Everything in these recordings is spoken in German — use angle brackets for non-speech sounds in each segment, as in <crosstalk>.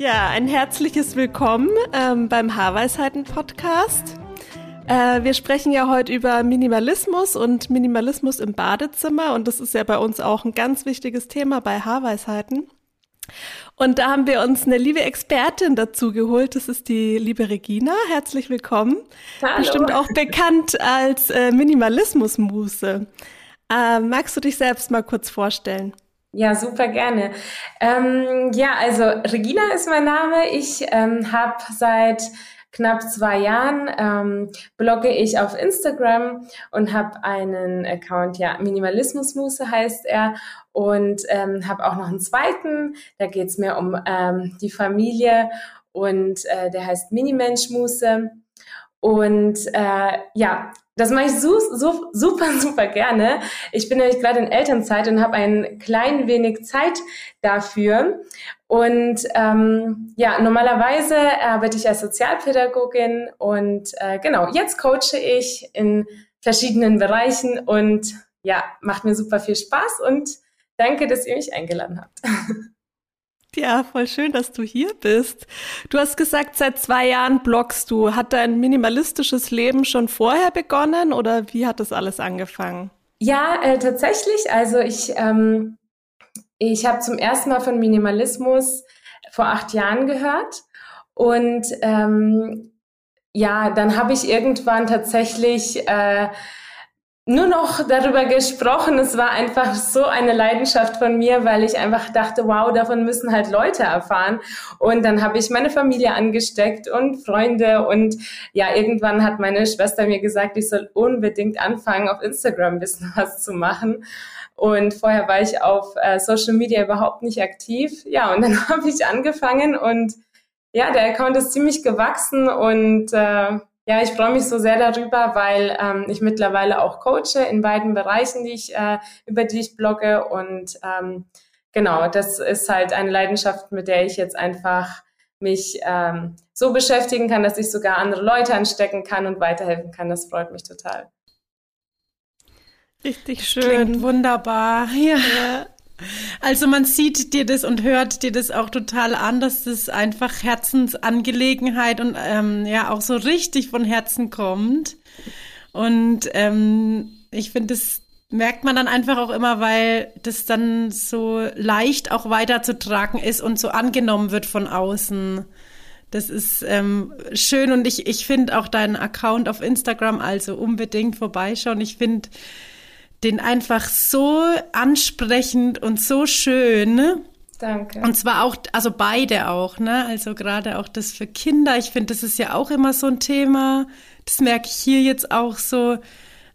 Ja, ein herzliches Willkommen ähm, beim Haarweisheiten-Podcast. Äh, wir sprechen ja heute über Minimalismus und Minimalismus im Badezimmer und das ist ja bei uns auch ein ganz wichtiges Thema bei Haarweisheiten. Und da haben wir uns eine liebe Expertin dazu geholt. Das ist die liebe Regina. Herzlich willkommen. Hallo. Bestimmt auch bekannt als äh, Minimalismus-Muse. Äh, magst du dich selbst mal kurz vorstellen? Ja, super gerne. Ähm, ja, also Regina ist mein Name. Ich ähm, habe seit knapp zwei Jahren ähm, blogge ich auf Instagram und habe einen Account, ja, Minimalismusmuse heißt er und ähm, habe auch noch einen zweiten, da geht es mir um ähm, die Familie und äh, der heißt Minimenschmuse und äh, ja, das mache ich so, so, super, <laughs> super gerne. Ich bin nämlich gerade in Elternzeit und habe ein klein wenig Zeit dafür. Und ähm, ja, normalerweise arbeite ich als Sozialpädagogin und äh, genau, jetzt coache ich in verschiedenen Bereichen und ja, macht mir super viel Spaß und danke, dass ihr mich eingeladen habt. <laughs> Ja, voll schön, dass du hier bist. Du hast gesagt, seit zwei Jahren bloggst du. Hat dein minimalistisches Leben schon vorher begonnen oder wie hat das alles angefangen? Ja, äh, tatsächlich. Also ich, ähm, ich habe zum ersten Mal von Minimalismus vor acht Jahren gehört und ähm, ja, dann habe ich irgendwann tatsächlich äh, nur noch darüber gesprochen. Es war einfach so eine Leidenschaft von mir, weil ich einfach dachte, wow, davon müssen halt Leute erfahren. Und dann habe ich meine Familie angesteckt und Freunde. Und ja, irgendwann hat meine Schwester mir gesagt, ich soll unbedingt anfangen, auf Instagram ein bisschen was zu machen. Und vorher war ich auf äh, Social Media überhaupt nicht aktiv. Ja, und dann <laughs> habe ich angefangen und ja, der Account ist ziemlich gewachsen und äh, ja, ich freue mich so sehr darüber, weil ähm, ich mittlerweile auch coache in beiden Bereichen, die ich, äh, über die ich blogge. Und ähm, genau, das ist halt eine Leidenschaft, mit der ich jetzt einfach mich ähm, so beschäftigen kann, dass ich sogar andere Leute anstecken kann und weiterhelfen kann. Das freut mich total. Richtig schön. Klingt wunderbar. Ja. ja. Also man sieht dir das und hört dir das auch total an, dass das einfach Herzensangelegenheit und ähm, ja auch so richtig von Herzen kommt. Und ähm, ich finde, das merkt man dann einfach auch immer, weil das dann so leicht auch weiterzutragen ist und so angenommen wird von außen. Das ist ähm, schön und ich, ich finde auch deinen Account auf Instagram also unbedingt vorbeischauen. Ich finde, den einfach so ansprechend und so schön. Ne? Danke. Und zwar auch, also beide auch, ne? Also gerade auch das für Kinder. Ich finde, das ist ja auch immer so ein Thema. Das merke ich hier jetzt auch so.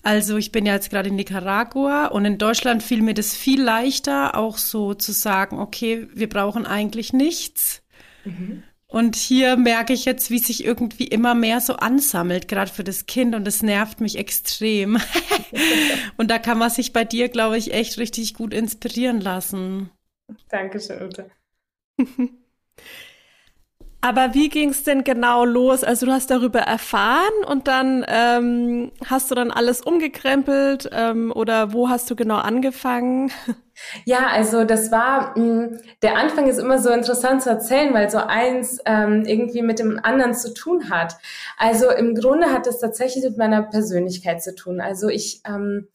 Also ich bin ja jetzt gerade in Nicaragua und in Deutschland fiel mir das viel leichter, auch so zu sagen, okay, wir brauchen eigentlich nichts. Mhm. Und hier merke ich jetzt, wie sich irgendwie immer mehr so ansammelt, gerade für das Kind. Und das nervt mich extrem. <laughs> und da kann man sich bei dir, glaube ich, echt richtig gut inspirieren lassen. Dankeschön, Ute. <laughs> Aber wie ging es denn genau los? Also du hast darüber erfahren und dann ähm, hast du dann alles umgekrempelt ähm, oder wo hast du genau angefangen? <laughs> Ja, also das war, mh, mm, der Anfang ist immer so interessant zu erzählen, weil so eins ähm, irgendwie mit dem anderen zu tun hat. Also im Grunde hat es tatsächlich mit meiner Persönlichkeit zu tun. Also ich ähm,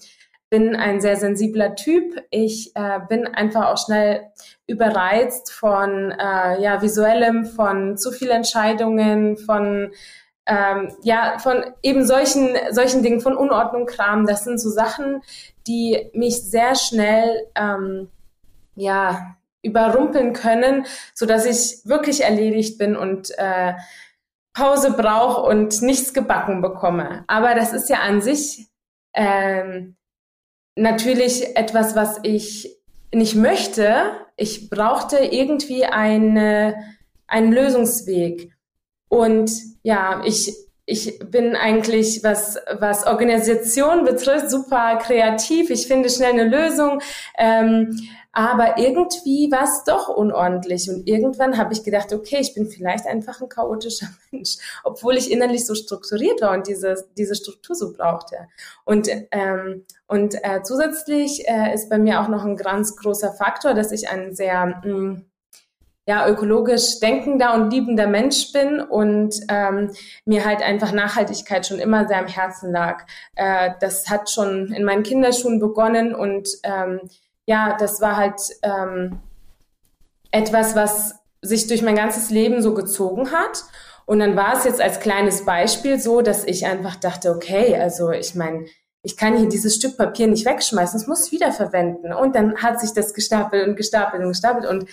bin ein sehr sensibler Typ. Ich äh, bin einfach auch schnell überreizt von äh, ja, visuellem, von zu viel Entscheidungen, von ähm, ja, von eben solchen, solchen Dingen, von Unordnung, Kram. Das sind so Sachen, die mich sehr schnell ähm, ja, überrumpeln können, so dass ich wirklich erledigt bin und äh, Pause brauche und nichts gebacken bekomme. Aber das ist ja an sich ähm, natürlich etwas, was ich nicht möchte. Ich brauchte irgendwie eine einen Lösungsweg. Und ja, ich, ich bin eigentlich, was, was Organisation betrifft, super kreativ. Ich finde schnell eine Lösung. Ähm, aber irgendwie war es doch unordentlich. Und irgendwann habe ich gedacht, okay, ich bin vielleicht einfach ein chaotischer <laughs> Mensch, obwohl ich innerlich so strukturiert war und diese, diese Struktur so brauchte. Und, ähm, und äh, zusätzlich äh, ist bei mir auch noch ein ganz großer Faktor, dass ich ein sehr mh, hm, ja, ökologisch denkender und liebender Mensch bin und ähm, mir halt einfach Nachhaltigkeit schon immer sehr am Herzen lag. Äh, das hat schon in meinen Kinderschuhen begonnen und ähm, ja, das war halt ähm, etwas, was sich durch mein ganzes Leben so gezogen hat. Und dann war es jetzt als kleines Beispiel so, dass ich einfach dachte, okay, also ich meine, ich kann hier dieses Stück Papier nicht wegschmeißen, es muss wiederverwenden. Und dann hat sich das gestapelt und gestapelt und gestapelt und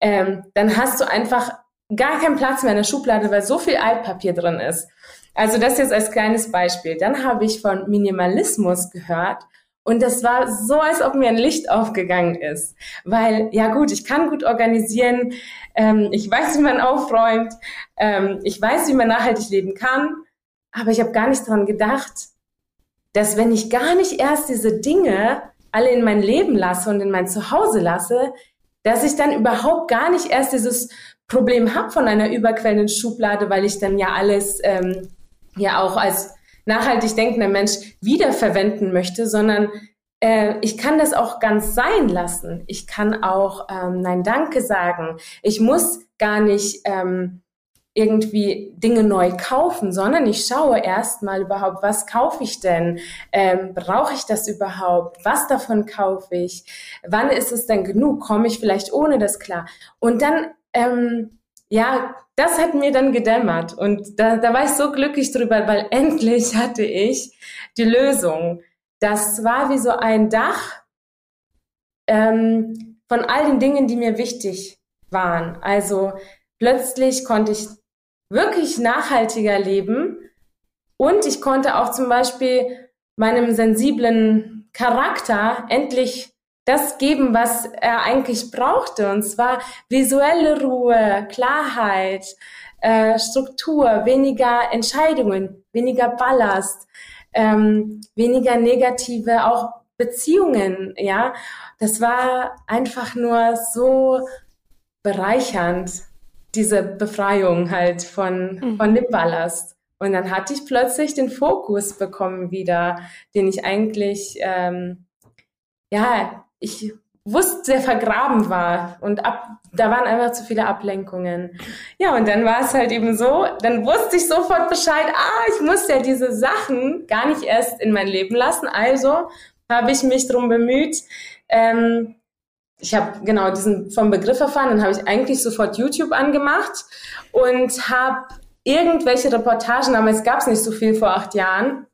ähm, dann hast du einfach gar keinen Platz mehr in der Schublade, weil so viel Altpapier drin ist. Also das jetzt als kleines Beispiel. Dann habe ich von Minimalismus gehört und das war so, als ob mir ein Licht aufgegangen ist. Weil, ja gut, ich kann gut organisieren, ähm, ich weiß, wie man aufräumt, ähm, ich weiß, wie man nachhaltig leben kann, aber ich habe gar nicht dran gedacht, dass wenn ich gar nicht erst diese Dinge alle in mein Leben lasse und in mein Zuhause lasse, dass ich dann überhaupt gar nicht erst dieses Problem habe von einer überquellenden Schublade, weil ich dann ja alles ähm, ja auch als nachhaltig denkender Mensch wiederverwenden möchte, sondern äh, ich kann das auch ganz sein lassen. Ich kann auch ähm, Nein Danke sagen. Ich muss gar nicht ähm, irgendwie Dinge neu kaufen, sondern ich schaue erstmal überhaupt, was kaufe ich denn? Ähm, Brauche ich das überhaupt? Was davon kaufe ich? Wann ist es denn genug? Komme ich vielleicht ohne das klar? Und dann, ähm, ja, das hat mir dann gedämmert und da, da war ich so glücklich drüber, weil <laughs> endlich hatte ich die Lösung. Das war wie so ein Dach ähm, von all den Dingen, die mir wichtig waren. Also plötzlich konnte ich wirklich nachhaltiger leben. Und ich konnte auch zum Beispiel meinem sensiblen Charakter endlich das geben, was er eigentlich brauchte. Und zwar visuelle Ruhe, Klarheit, äh, Struktur, weniger Entscheidungen, weniger Ballast, ähm, weniger negative auch Beziehungen. Ja, das war einfach nur so bereichernd diese Befreiung halt von, mhm. von dem Ballast. Und dann hatte ich plötzlich den Fokus bekommen wieder, den ich eigentlich, ähm, ja, ich wusste, der vergraben war. Und ab, da waren einfach zu viele Ablenkungen. Ja, und dann war es halt eben so, dann wusste ich sofort Bescheid, ah, ich muss ja diese Sachen gar nicht erst in mein Leben lassen. Also habe ich mich darum bemüht, ähm, ich habe genau diesen vom Begriff erfahren, dann habe ich eigentlich sofort YouTube angemacht und habe irgendwelche Reportagen, damals gab es nicht so viel vor acht Jahren,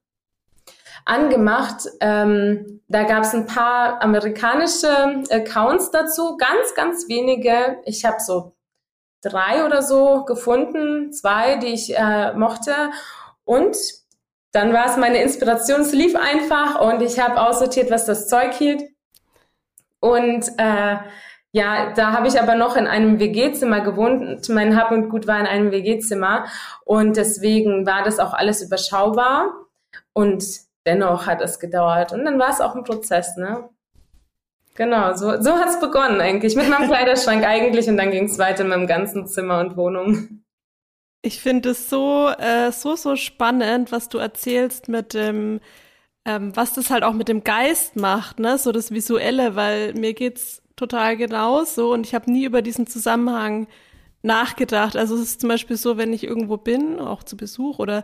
angemacht. Ähm, da gab es ein paar amerikanische Accounts dazu, ganz, ganz wenige. Ich habe so drei oder so gefunden, zwei, die ich äh, mochte. Und dann war es meine Inspiration, es lief einfach und ich habe aussortiert, was das Zeug hielt und äh, ja, da habe ich aber noch in einem WG-Zimmer gewohnt. Mein Hab und Gut war in einem WG-Zimmer und deswegen war das auch alles überschaubar und dennoch hat es gedauert und dann war es auch ein Prozess, ne? Genau, so, so hat es begonnen eigentlich, mit meinem <laughs> Kleiderschrank eigentlich und dann ging es weiter mit meinem ganzen Zimmer und Wohnung. Ich finde es so, äh, so, so spannend, was du erzählst mit dem ähm, was das halt auch mit dem Geist macht, ne, so das Visuelle, weil mir geht's total genauso und ich habe nie über diesen Zusammenhang nachgedacht. Also es ist zum Beispiel so, wenn ich irgendwo bin, auch zu Besuch oder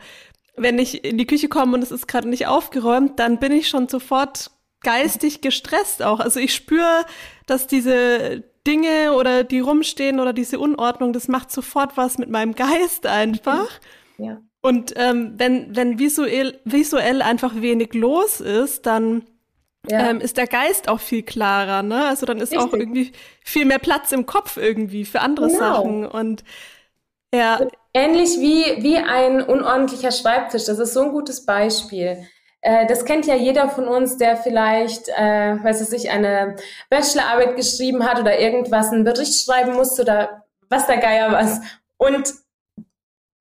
wenn ich in die Küche komme und es ist gerade nicht aufgeräumt, dann bin ich schon sofort geistig gestresst auch. Also ich spüre, dass diese Dinge oder die rumstehen oder diese Unordnung, das macht sofort was mit meinem Geist einfach. Ja. Und ähm, wenn, wenn visuell, visuell einfach wenig los ist, dann ja. ähm, ist der Geist auch viel klarer, ne? Also dann ist Richtig. auch irgendwie viel mehr Platz im Kopf irgendwie für andere genau. Sachen. Und ja. Ähnlich wie, wie ein unordentlicher Schreibtisch, das ist so ein gutes Beispiel. Äh, das kennt ja jeder von uns, der vielleicht, äh, weiß ich, eine Bachelorarbeit geschrieben hat oder irgendwas, einen Bericht schreiben musste oder was der Geier was. Und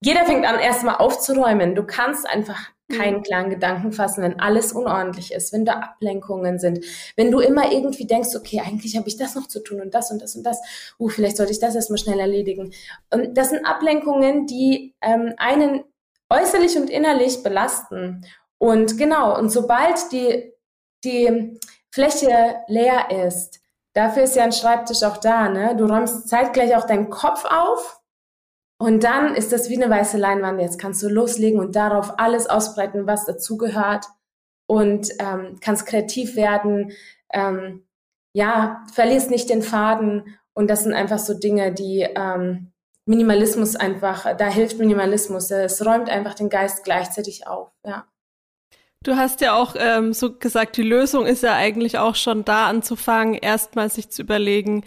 jeder fängt an, erstmal aufzuräumen. Du kannst einfach keinen mhm. klaren Gedanken fassen, wenn alles unordentlich ist, wenn da Ablenkungen sind, wenn du immer irgendwie denkst, okay, eigentlich habe ich das noch zu tun und das und das und das, uh, vielleicht sollte ich das erstmal schnell erledigen. Und das sind Ablenkungen, die ähm, einen äußerlich und innerlich belasten. Und genau, und sobald die, die Fläche leer ist, dafür ist ja ein Schreibtisch auch da, ne? Du räumst zeitgleich auch deinen Kopf auf und dann ist das wie eine weiße Leinwand. Jetzt kannst du loslegen und darauf alles ausbreiten, was dazugehört. Und ähm, kannst kreativ werden. Ähm, ja, verlierst nicht den Faden. Und das sind einfach so Dinge, die ähm, Minimalismus einfach, da hilft Minimalismus. Es räumt einfach den Geist gleichzeitig auf. Ja. Du hast ja auch ähm, so gesagt, die Lösung ist ja eigentlich auch schon da anzufangen, erstmal sich zu überlegen,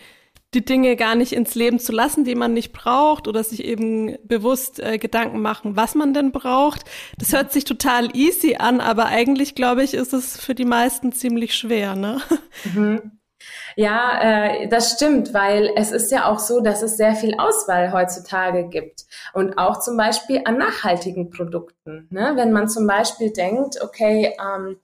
die Dinge gar nicht ins Leben zu lassen, die man nicht braucht oder sich eben bewusst äh, Gedanken machen, was man denn braucht. Das hört sich total easy an, aber eigentlich glaube ich, ist es für die meisten ziemlich schwer, ne? Mhm. Ja, äh, das stimmt, weil es ist ja auch so, dass es sehr viel Auswahl heutzutage gibt und auch zum Beispiel an nachhaltigen Produkten. Ne? Wenn man zum Beispiel denkt, okay, ähm,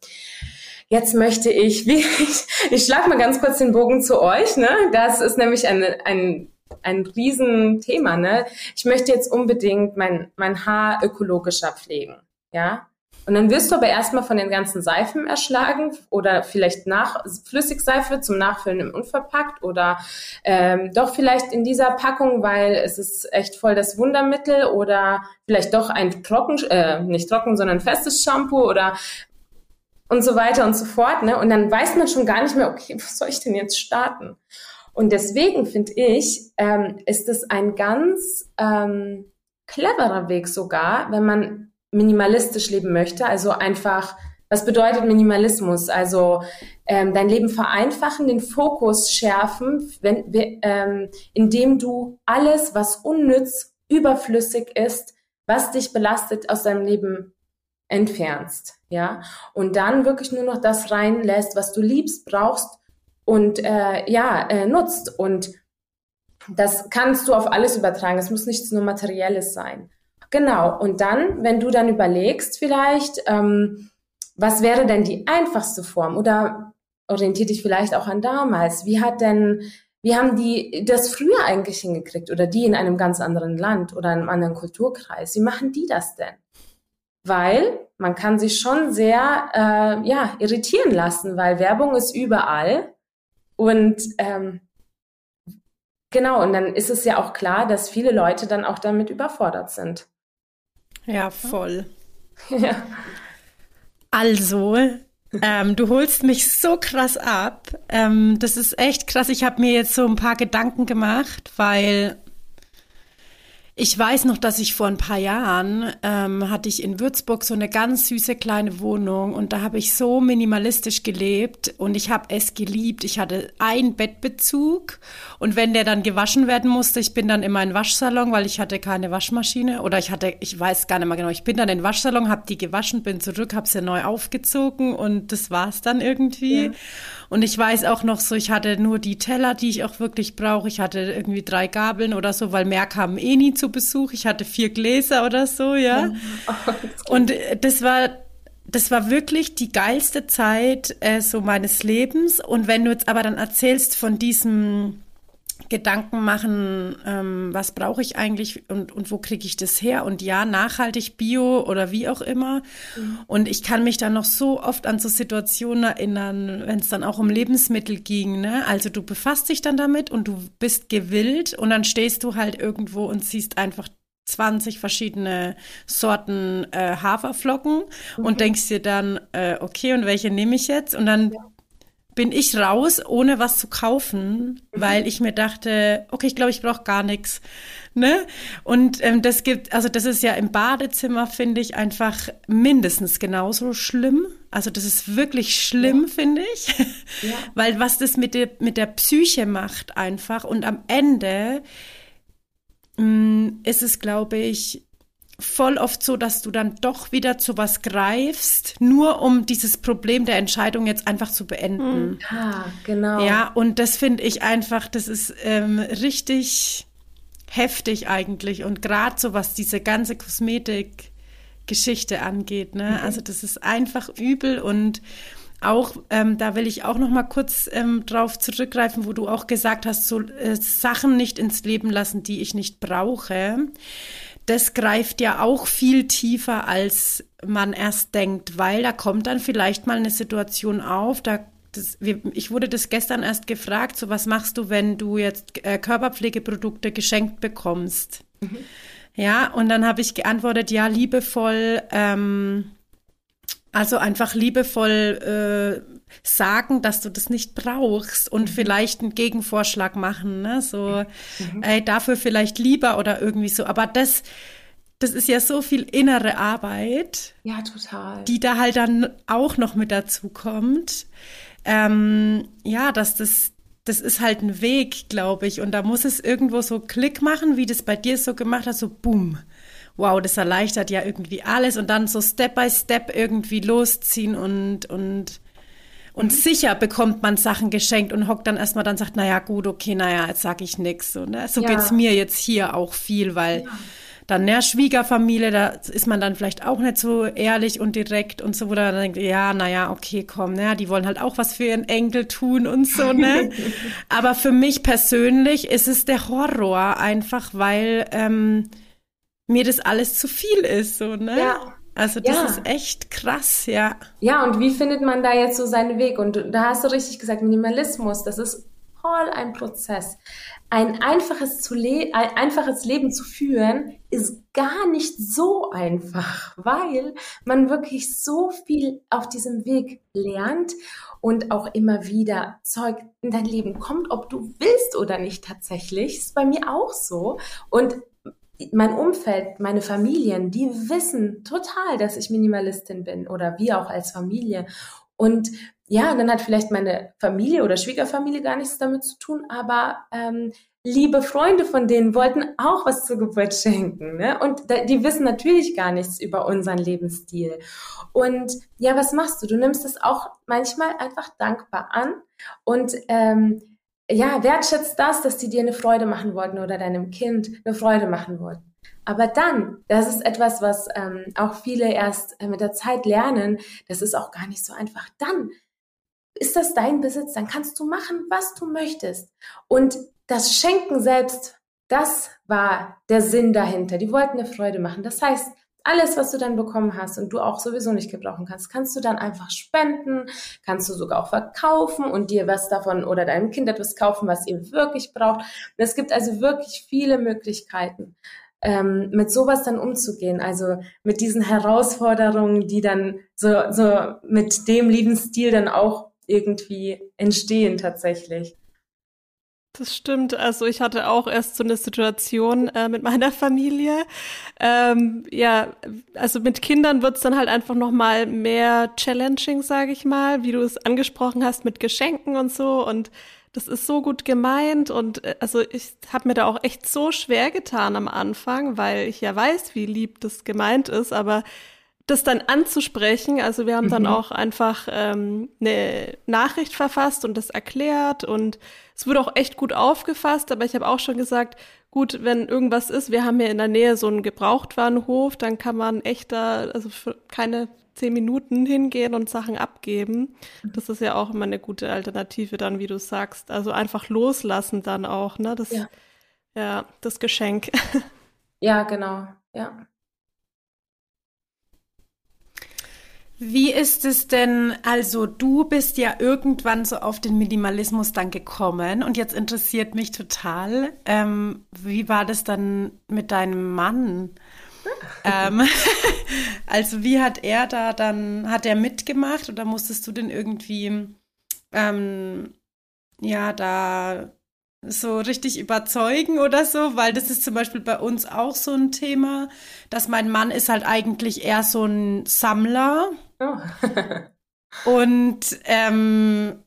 Jetzt möchte ich, <laughs> wie ich, ich schlage mal ganz kurz den Bogen zu euch. Ne? Das ist nämlich ein, ein, ein Riesenthema. Ne? Ich möchte jetzt unbedingt mein, mein Haar ökologischer pflegen. Ja, und dann wirst du aber erstmal von den ganzen Seifen erschlagen oder vielleicht nach Flüssigseife zum Nachfüllen im Unverpackt oder ähm, doch vielleicht in dieser Packung, weil es ist echt voll das Wundermittel oder vielleicht doch ein trocken, äh, nicht trocken, sondern festes Shampoo oder und so weiter und so fort. Ne? Und dann weiß man schon gar nicht mehr, okay, was soll ich denn jetzt starten? Und deswegen finde ich, ähm, ist es ein ganz ähm, cleverer Weg sogar, wenn man minimalistisch leben möchte. Also einfach, was bedeutet Minimalismus? Also ähm, dein Leben vereinfachen, den Fokus schärfen, wenn, ähm, indem du alles, was unnütz, überflüssig ist, was dich belastet, aus deinem Leben entfernst, ja, und dann wirklich nur noch das reinlässt, was du liebst, brauchst und äh, ja äh, nutzt und das kannst du auf alles übertragen. Es muss nichts nur Materielles sein. Genau. Und dann, wenn du dann überlegst, vielleicht, ähm, was wäre denn die einfachste Form? Oder orientier dich vielleicht auch an damals. Wie hat denn, wie haben die das früher eigentlich hingekriegt? Oder die in einem ganz anderen Land oder einem anderen Kulturkreis? Wie machen die das denn? weil man kann sich schon sehr äh, ja, irritieren lassen, weil Werbung ist überall und ähm, genau, und dann ist es ja auch klar, dass viele Leute dann auch damit überfordert sind. Ja, voll. <laughs> ja. Also, ähm, du holst mich so krass ab. Ähm, das ist echt krass. Ich habe mir jetzt so ein paar Gedanken gemacht, weil ich weiß noch, dass ich vor ein paar Jahren ähm, hatte ich in Würzburg so eine ganz süße kleine Wohnung und da habe ich so minimalistisch gelebt und ich habe es geliebt. Ich hatte einen Bettbezug und wenn der dann gewaschen werden musste, ich bin dann in meinen Waschsalon, weil ich hatte keine Waschmaschine oder ich hatte, ich weiß gar nicht mehr genau, ich bin dann in den Waschsalon, habe die gewaschen, bin zurück, habe sie neu aufgezogen und das war's dann irgendwie. Ja. Und ich weiß auch noch so, ich hatte nur die Teller, die ich auch wirklich brauche. Ich hatte irgendwie drei Gabeln oder so, weil mehr kamen eh nie zu Besuch. Ich hatte vier Gläser oder so, ja. Oh, und äh, das war das war wirklich die geilste Zeit äh, so meines Lebens. Und wenn du jetzt aber dann erzählst von diesem Gedanken machen, ähm, was brauche ich eigentlich und, und wo kriege ich das her? Und ja, nachhaltig, bio oder wie auch immer. Mhm. Und ich kann mich dann noch so oft an so Situationen erinnern, wenn es dann auch um Lebensmittel ging. Ne? Also du befasst dich dann damit und du bist gewillt und dann stehst du halt irgendwo und siehst einfach 20 verschiedene Sorten äh, Haferflocken mhm. und denkst dir dann, äh, okay, und welche nehme ich jetzt? Und dann ja bin ich raus, ohne was zu kaufen, mhm. weil ich mir dachte, okay, ich glaube, ich brauche gar nichts. Ne? Und ähm, das gibt, also das ist ja im Badezimmer, finde ich, einfach mindestens genauso schlimm. Also das ist wirklich schlimm, ja. finde ich. Ja. <laughs> Weil was das mit der, mit der Psyche macht einfach. Und am Ende mh, mm, ist es, glaube ich, voll oft so, dass du dann doch wieder zu was greifst, nur um dieses Problem der Entscheidung jetzt einfach zu beenden. Mhm. Ah, genau. Ja, und das finde ich einfach, das ist ähm, richtig heftig eigentlich und gerade so was diese ganze Kosmetik-Geschichte angeht. Ne? Mhm. Also das ist einfach übel und auch, ähm, da will ich auch noch mal kurz ähm, drauf zurückgreifen, wo du auch gesagt hast, so äh, Sachen nicht ins Leben lassen, die ich nicht brauche. Das greift ja auch viel tiefer, als man erst denkt, weil da kommt dann vielleicht mal eine Situation auf, da das, wir, ich wurde das gestern erst gefragt, so was machst du, wenn du jetzt äh, Körperpflegeprodukte geschenkt bekommst? Mhm. Ja, und dann habe ich geantwortet, ja, liebevoll, ähm, also einfach liebevoll äh, sagen, dass du das nicht brauchst und mhm. vielleicht einen Gegenvorschlag machen, ne? So, mhm. ey, dafür vielleicht lieber oder irgendwie so. Aber das, das ist ja so viel innere Arbeit. Ja, total. Die da halt dann auch noch mit dazu kommt. Ähm, ja, dass das, das ist halt ein Weg, glaube ich. Und da muss es irgendwo so Klick machen, wie das bei dir so gemacht hat, so boom wow, das erleichtert ja irgendwie alles und dann so Step by Step irgendwie losziehen und, und, und mhm. sicher bekommt man Sachen geschenkt und hockt dann erstmal dann sagt, naja, gut, okay, naja, jetzt sag ich nix. So, ne? so ja. geht's mir jetzt hier auch viel, weil ja. dann, ne, Schwiegerfamilie, da ist man dann vielleicht auch nicht so ehrlich und direkt und so, wo dann denkt, ja, naja, okay, komm, ne, die wollen halt auch was für ihren Enkel tun und so, ne. <laughs> Aber für mich persönlich ist es der Horror einfach, weil, ähm, mir das alles zu viel ist, so, ne? Ja. Also das ja. ist echt krass, ja. Ja, und wie findet man da jetzt so seinen Weg? Und da hast du richtig gesagt, Minimalismus, das ist voll ein Prozess. Ein einfaches, zu le ein einfaches Leben zu führen, ist gar nicht so einfach, weil man wirklich so viel auf diesem Weg lernt und auch immer wieder Zeug in dein Leben kommt, ob du willst oder nicht tatsächlich. Ist bei mir auch so. Und mein Umfeld, meine Familien, die wissen total, dass ich Minimalistin bin oder wir auch als Familie. Und ja, dann hat vielleicht meine Familie oder Schwiegerfamilie gar nichts damit zu tun, aber ähm, liebe Freunde von denen wollten auch was zur Geburt schenken. Ne? Und die wissen natürlich gar nichts über unseren Lebensstil. Und ja, was machst du? Du nimmst es auch manchmal einfach dankbar an und ähm, ja, wertschätzt das, dass die dir eine Freude machen wollten oder deinem Kind eine Freude machen wollten. Aber dann, das ist etwas, was ähm, auch viele erst äh, mit der Zeit lernen, das ist auch gar nicht so einfach. Dann ist das dein Besitz, dann kannst du machen, was du möchtest. Und das Schenken selbst, das war der Sinn dahinter. Die wollten eine Freude machen. Das heißt, alles, was du dann bekommen hast und du auch sowieso nicht gebrauchen kannst, kannst du dann einfach spenden, kannst du sogar auch verkaufen und dir was davon oder deinem Kind etwas kaufen, was ihr wirklich braucht. Und es gibt also wirklich viele Möglichkeiten, ähm, mit sowas dann umzugehen. Also mit diesen Herausforderungen, die dann so, so mit dem Lebensstil dann auch irgendwie entstehen tatsächlich. Das stimmt. Also ich hatte auch erst so eine Situation äh, mit meiner Familie. Ähm, ja, also mit Kindern wird's dann halt einfach noch mal mehr challenging, sage ich mal, wie du es angesprochen hast mit Geschenken und so. Und das ist so gut gemeint. Und äh, also ich habe mir da auch echt so schwer getan am Anfang, weil ich ja weiß, wie lieb das gemeint ist. Aber das dann anzusprechen. Also wir haben mhm. dann auch einfach ähm, eine Nachricht verfasst und das erklärt und es wurde auch echt gut aufgefasst, aber ich habe auch schon gesagt, gut, wenn irgendwas ist, wir haben ja in der Nähe so einen Gebrauchtwarenhof, dann kann man echt da, also für keine zehn Minuten hingehen und Sachen abgeben. Das ist ja auch immer eine gute Alternative dann, wie du sagst. Also einfach loslassen dann auch, ne? Das, ja, ja das Geschenk. <laughs> Ja, genau, ja. Wie ist es denn, also du bist ja irgendwann so auf den Minimalismus dann gekommen und jetzt interessiert mich total, ähm, wie war das dann mit deinem Mann? <laughs> ähm, <laughs> also wie hat er da dann, hat er mitgemacht oder musstest du denn irgendwie, ähm, ja, da so richtig überzeugen oder so, weil das ist zum Beispiel bei uns auch so ein Thema, dass mein Mann ist halt eigentlich eher so ein Sammler Oh. und ähm,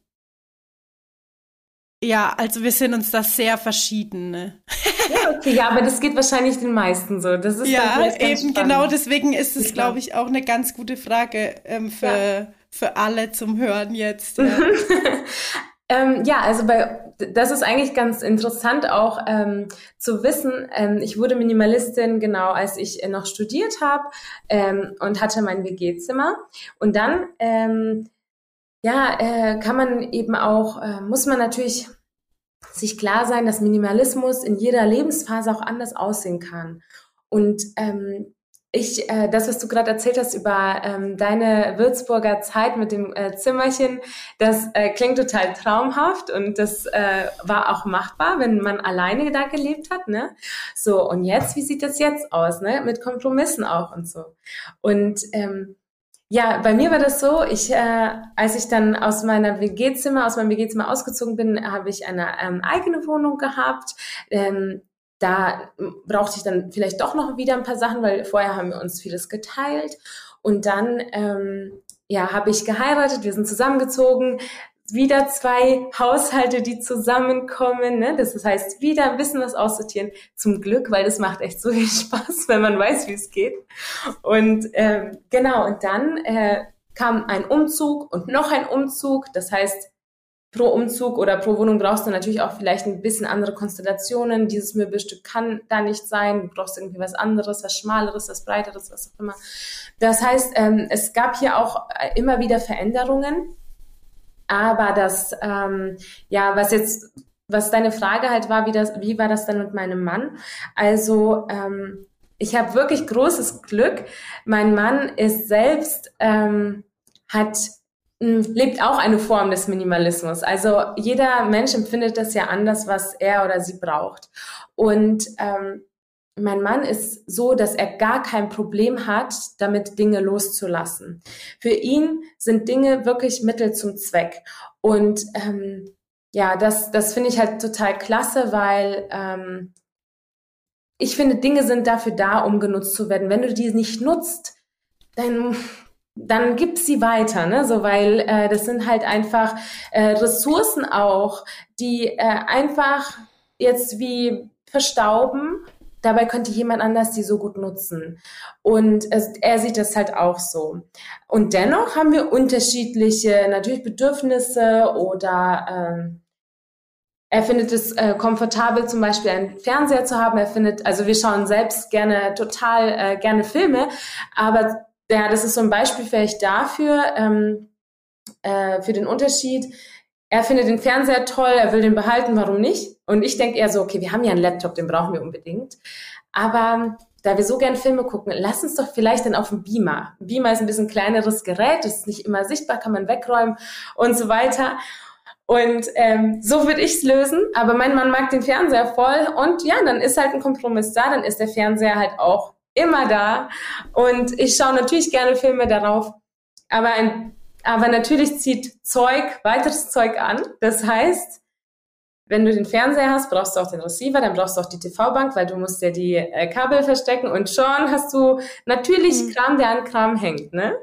ja, also wir sind uns da sehr verschieden. Ne? Ja, okay, ja, aber das geht wahrscheinlich den meisten so. Das ist ja eben genau. Deswegen ist es, glaube ich, auch eine ganz gute Frage ähm, für ja. für alle zum Hören jetzt. <laughs> Ja. Ähm, ja, also bei, das ist eigentlich ganz interessant auch ähm, zu wissen. Ähm, ich wurde Minimalistin genau, als ich äh, noch studiert habe ähm, und hatte mein WG-Zimmer. Und dann, ähm, ja, äh, kann man eben auch, äh, muss man natürlich sich klar sein, dass Minimalismus in jeder Lebensphase auch anders aussehen kann. Und ähm, ich, äh, das, was du gerade erzählt hast über ähm, deine Würzburger Zeit mit dem äh, Zimmerchen, das äh, klingt total traumhaft und das äh, war auch machbar, wenn man alleine da gelebt hat, ne? So und jetzt, wie sieht das jetzt aus, ne? Mit Kompromissen auch und so. Und ähm, ja, bei mir war das so, ich, äh, als ich dann aus meiner WG-Zimmer, aus meinem WG-Zimmer ausgezogen bin, habe ich eine ähm, eigene Wohnung gehabt. Ähm, da brauchte ich dann vielleicht doch noch wieder ein paar Sachen, weil vorher haben wir uns vieles geteilt. Und dann ähm, ja, habe ich geheiratet, wir sind zusammengezogen, wieder zwei Haushalte, die zusammenkommen. Ne? Das heißt, wieder ein bisschen was aussortieren. Zum Glück, weil das macht echt so viel <laughs> Spaß, wenn man weiß, wie es geht. Und ähm, genau, und dann äh, kam ein Umzug und noch ein Umzug. Das heißt, pro Umzug oder pro Wohnung brauchst du natürlich auch vielleicht ein bisschen andere Konstellationen. Dieses Möbelstück kann da nicht sein. Du brauchst irgendwie was anderes, was schmaleres, was breiteres, was auch immer. Das heißt, ähm, es gab hier auch äh, immer wieder Veränderungen. Aber das, ähm, ja, was jetzt, was deine Frage halt war, wie das, wie war das dann mit meinem Mann? Also, ähm, ich habe wirklich großes Glück. Mein Mann ist selbst, ähm, hat lebt auch eine Form des Minimalismus. Also jeder Mensch empfindet das ja anders, was er oder sie braucht. Und ähm, mein Mann ist so, dass er gar kein Problem hat, damit Dinge loszulassen. Für ihn sind Dinge wirklich Mittel zum Zweck. Und ähm, ja, das, das finde ich halt total klasse, weil ähm, ich finde, Dinge sind dafür da, um genutzt zu werden. Wenn du die nicht nutzt, dann dann gib sie weiter, ne? So, weil äh, das sind halt einfach äh, Ressourcen auch, die äh, einfach jetzt wie verstauben. Dabei könnte jemand anders die so gut nutzen. Und es, er sieht das halt auch so. Und dennoch haben wir unterschiedliche, natürlich Bedürfnisse oder ähm, er findet es äh, komfortabel, zum Beispiel einen Fernseher zu haben. Er findet, also wir schauen selbst gerne total äh, gerne Filme, aber ja, das ist so ein Beispiel vielleicht dafür, ähm, äh, für den Unterschied. Er findet den Fernseher toll, er will den behalten, warum nicht? Und ich denke eher so, okay, wir haben ja einen Laptop, den brauchen wir unbedingt. Aber da wir so gern Filme gucken, lass uns doch vielleicht dann auf dem Beamer. Beamer ist ein bisschen kleineres Gerät, ist nicht immer sichtbar, kann man wegräumen und so weiter. Und ähm, so würde ich es lösen. Aber mein Mann mag den Fernseher voll und ja, dann ist halt ein Kompromiss da, dann ist der Fernseher halt auch immer da. Und ich schaue natürlich gerne Filme darauf. Aber, ein, aber natürlich zieht Zeug, weiteres Zeug an. Das heißt, wenn du den Fernseher hast, brauchst du auch den Receiver, dann brauchst du auch die TV-Bank, weil du musst ja die äh, Kabel verstecken und schon hast du natürlich mhm. Kram, der an Kram hängt, ne?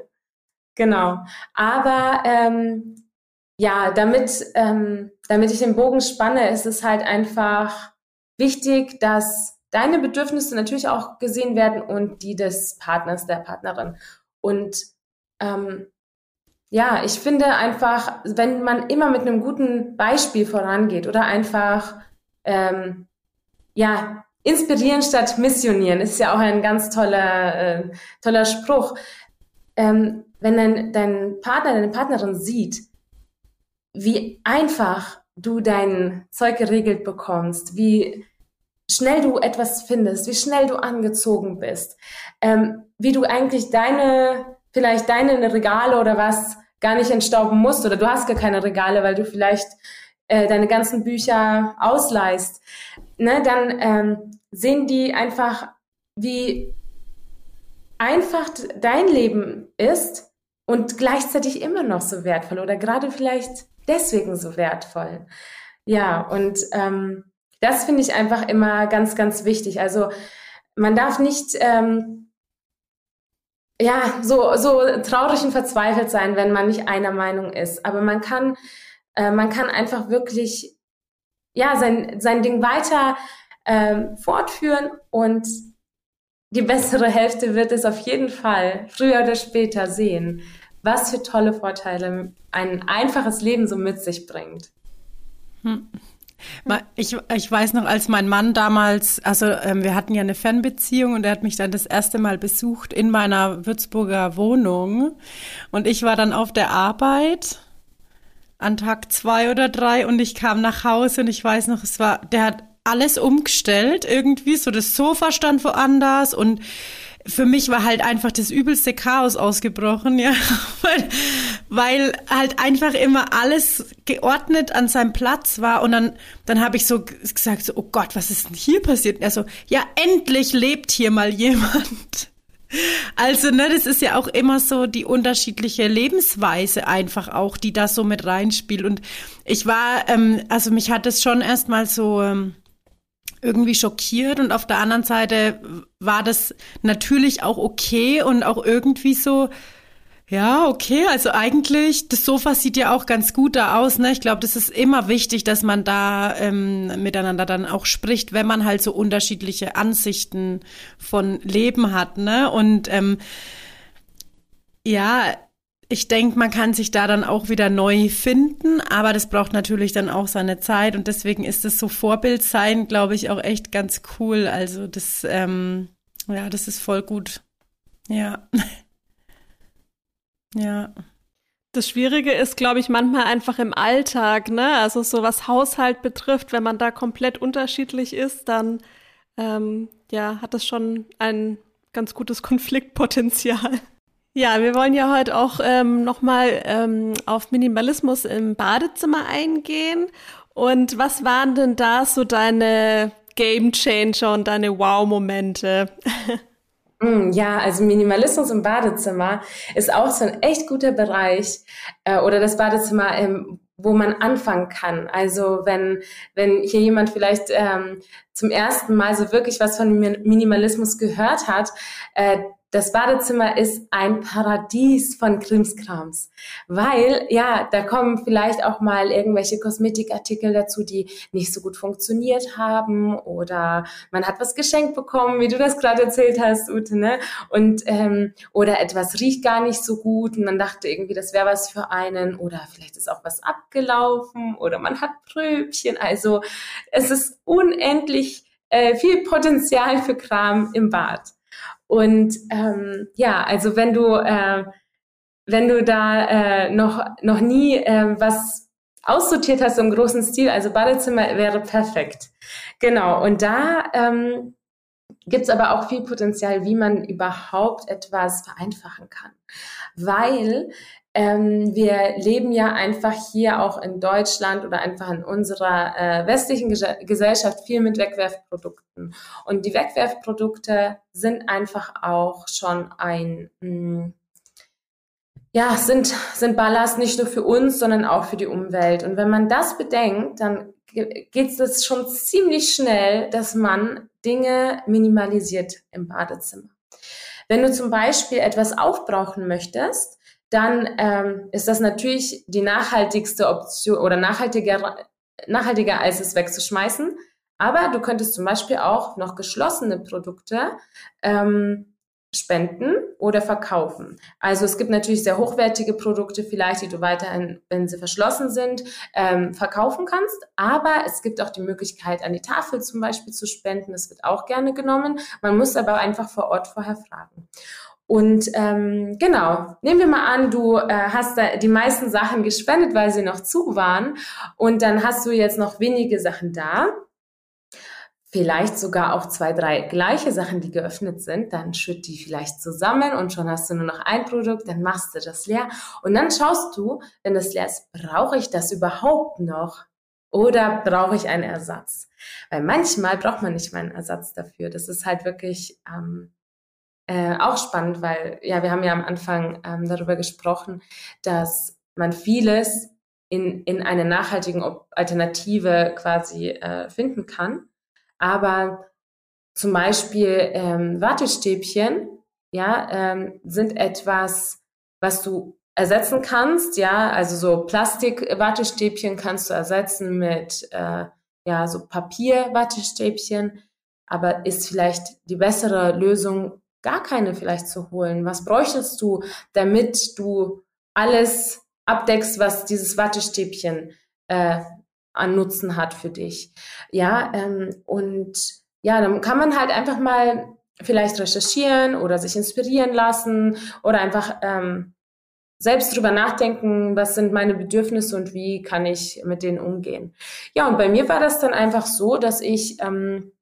Genau. Aber ähm, ja, damit, ähm, damit ich den Bogen spanne, ist es halt einfach wichtig, dass deine Bedürfnisse natürlich auch gesehen werden und die des Partners, der Partnerin. Und ähm, ja, ich finde einfach, wenn man immer mit einem guten Beispiel vorangeht oder einfach ähm, ja inspirieren statt missionieren, ist ja auch ein ganz toller äh, toller Spruch. Ähm, wenn dein, dein Partner, deine Partnerin sieht, wie einfach du dein Zeug geregelt bekommst, wie schnell du etwas findest, wie schnell du angezogen bist, ähm, wie du eigentlich deine, vielleicht deine Regale oder was gar nicht entstauben musst oder du hast gar keine Regale, weil du vielleicht äh, deine ganzen Bücher ausleihst, ne, dann ähm, sehen die einfach, wie einfach dein Leben ist und gleichzeitig immer noch so wertvoll oder gerade vielleicht deswegen so wertvoll. Ja, und ähm, das finde ich einfach immer ganz, ganz wichtig. Also man darf nicht ähm, ja so so traurig und verzweifelt sein, wenn man nicht einer Meinung ist. Aber man kann äh, man kann einfach wirklich ja sein sein Ding weiter ähm, fortführen und die bessere Hälfte wird es auf jeden Fall früher oder später sehen, was für tolle Vorteile ein einfaches Leben so mit sich bringt. Hm. Ich, ich weiß noch, als mein Mann damals, also ähm, wir hatten ja eine Fernbeziehung und er hat mich dann das erste Mal besucht in meiner Würzburger Wohnung. Und ich war dann auf der Arbeit an Tag zwei oder drei und ich kam nach Hause und ich weiß noch, es war, der hat alles umgestellt irgendwie, so das Sofa stand woanders und für mich war halt einfach das übelste Chaos ausgebrochen, ja, <laughs> weil, weil halt einfach immer alles geordnet an seinem Platz war und dann dann habe ich so gesagt so oh Gott, was ist denn hier passiert? Und er so ja, endlich lebt hier mal jemand. <laughs> Also, ne, das ist ja auch immer so die unterschiedliche Lebensweise einfach auch, die da so mit reinspielt. Und ich war, ähm, also mich hat es schon erstmal so ähm, irgendwie schockiert und auf der anderen Seite war das natürlich auch okay und auch irgendwie so, ja, okay, also eigentlich, das Sofa sieht ja auch ganz gut da aus, ne? Ich glaube, das ist immer wichtig, dass man da ähm, miteinander dann auch spricht, wenn man halt so unterschiedliche Ansichten von Leben hat, ne? Und ähm, ja, ich denke, man kann sich da dann auch wieder neu finden, aber das braucht natürlich dann auch seine Zeit und deswegen ist das so Vorbild sein, glaube ich, auch echt ganz cool. Also das, ähm, ja, das ist voll gut. Ja. <laughs> ja. Das Schwierige ist, glaube ich, manchmal einfach im Alltag, ne? Also so was Haushalt betrifft, wenn man da komplett unterschiedlich ist, dann ähm, ja, hat das schon ein ganz gutes <laughs> Konfliktpotenzial. Ja, wir wollen ja heute auch ähm, nochmal ähm, auf Minimalismus im Badezimmer eingehen. Und was waren denn da so deine Game Changer und deine Wow-Momente? <laughs> Mm, ja, also Minimalismus im Badezimmer ist auch so ein echt guter Bereich äh, oder das Badezimmer, ähm, wo man anfangen kann. Also wenn wenn hier jemand vielleicht ähm, zum ersten Mal so wirklich was von Minimalismus gehört hat, äh, das Badezimmer ist ein Paradies von Krimskrams, weil ja, da kommen vielleicht auch mal irgendwelche Kosmetikartikel dazu, die nicht so gut funktioniert haben oder man hat was geschenkt bekommen, wie du das gerade erzählt hast, Ute, ne? Und ähm, oder etwas riecht gar nicht so gut und man dachte irgendwie, das wäre was für einen oder vielleicht ist auch was abgelaufen oder man hat Pröbchen. Also es ist unendlich äh, viel Potenzial für Kram im Bad. Und ähm, ja, also wenn du äh, wenn du da äh, noch noch nie äh, was aussortiert hast im großen Stil, also Badezimmer wäre perfekt. Genau. Und da ähm, gibt es aber auch viel Potenzial, wie man überhaupt etwas vereinfachen kann, weil ähm, wir leben ja einfach hier auch in Deutschland oder einfach in unserer äh, westlichen Ges Gesellschaft viel mit Wegwerfprodukten. Und die Wegwerfprodukte sind einfach auch schon ein, mh, hm, ja, sind, sind Ballast nicht nur für uns, sondern auch für die Umwelt. Und wenn man das bedenkt, dann geht es schon ziemlich schnell, dass man Dinge minimalisiert im Badezimmer. Wenn du zum Beispiel etwas aufbrauchen möchtest, dann ähm, ist das natürlich die nachhaltigste Option oder nachhaltiger, nachhaltiger als es wegzuschmeißen. Aber du könntest zum Beispiel auch noch geschlossene Produkte ähm, spenden oder verkaufen. Also es gibt natürlich sehr hochwertige Produkte vielleicht, die du weiterhin, wenn sie verschlossen sind, ähm, verkaufen kannst. Aber es gibt auch die Möglichkeit, an die Tafel zum Beispiel zu spenden. Das wird auch gerne genommen. Man muss aber einfach vor Ort vorher fragen. Und ähm, genau, nehmen wir mal an, du äh, hast da die meisten Sachen gespendet, weil sie noch zu waren. Und dann hast du jetzt noch wenige Sachen da. Vielleicht sogar auch zwei, drei gleiche Sachen, die geöffnet sind. Dann schütt die vielleicht zusammen und schon hast du nur noch ein Produkt, dann machst du das leer. Und dann schaust du, wenn das leer ist, brauche ich das überhaupt noch? Oder brauche ich einen Ersatz? Weil manchmal braucht man nicht mal einen Ersatz dafür. Das ist halt wirklich ähm, äh, auch spannend, weil ja, wir haben ja am Anfang ähm, darüber gesprochen, dass man vieles in, in eine nachhaltigen Alternative quasi äh, finden kann. Aber zum Beispiel ähm, Wattestäbchen, ja, ähm, sind etwas, was du ersetzen kannst, ja, also so Plastik-Wattestäbchen kannst du ersetzen mit äh, ja so Papier-Wattestäbchen, aber ist vielleicht die bessere Lösung gar keine vielleicht zu holen? Was bräuchtest du, damit du alles abdeckst, was dieses Wattestäbchen äh, an Nutzen hat für dich. Ja, ähm, und ja, dann kann man halt einfach mal vielleicht recherchieren oder sich inspirieren lassen oder einfach ähm, selbst drüber nachdenken, was sind meine Bedürfnisse und wie kann ich mit denen umgehen. Ja, und bei mir war das dann einfach so, dass ich ähm,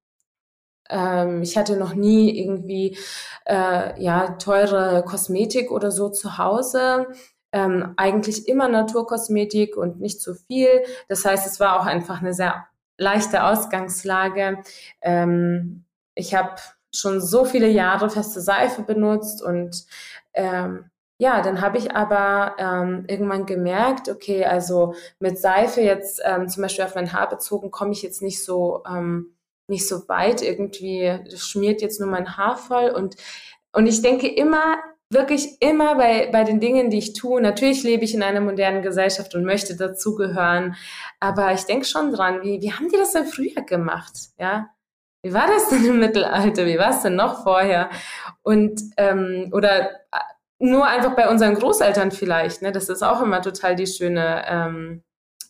ähm, ich hatte noch nie irgendwie äh, ja teure Kosmetik oder so zu Hause. Ähm, eigentlich immer Naturkosmetik und nicht zu viel. Das heißt, es war auch einfach eine sehr leichte Ausgangslage. Ähm, ich habe schon so viele Jahre feste Seife benutzt und ähm, ja, dann habe ich aber ähm, irgendwann gemerkt, okay, also mit Seife jetzt ähm, zum Beispiel auf mein Haar bezogen, komme ich jetzt nicht so ähm, nicht so weit. Irgendwie das schmiert jetzt nur mein Haar voll und und ich denke immer wirklich immer bei, bei den Dingen, die ich tue. Natürlich lebe ich in einer modernen Gesellschaft und möchte dazugehören. Aber ich denke schon dran, wie, wie haben die das denn früher gemacht? Ja. Wie war das denn im Mittelalter? Wie war es denn noch vorher? Und, ähm, oder äh, nur einfach bei unseren Großeltern vielleicht, ne? Das ist auch immer total die schöne, ähm,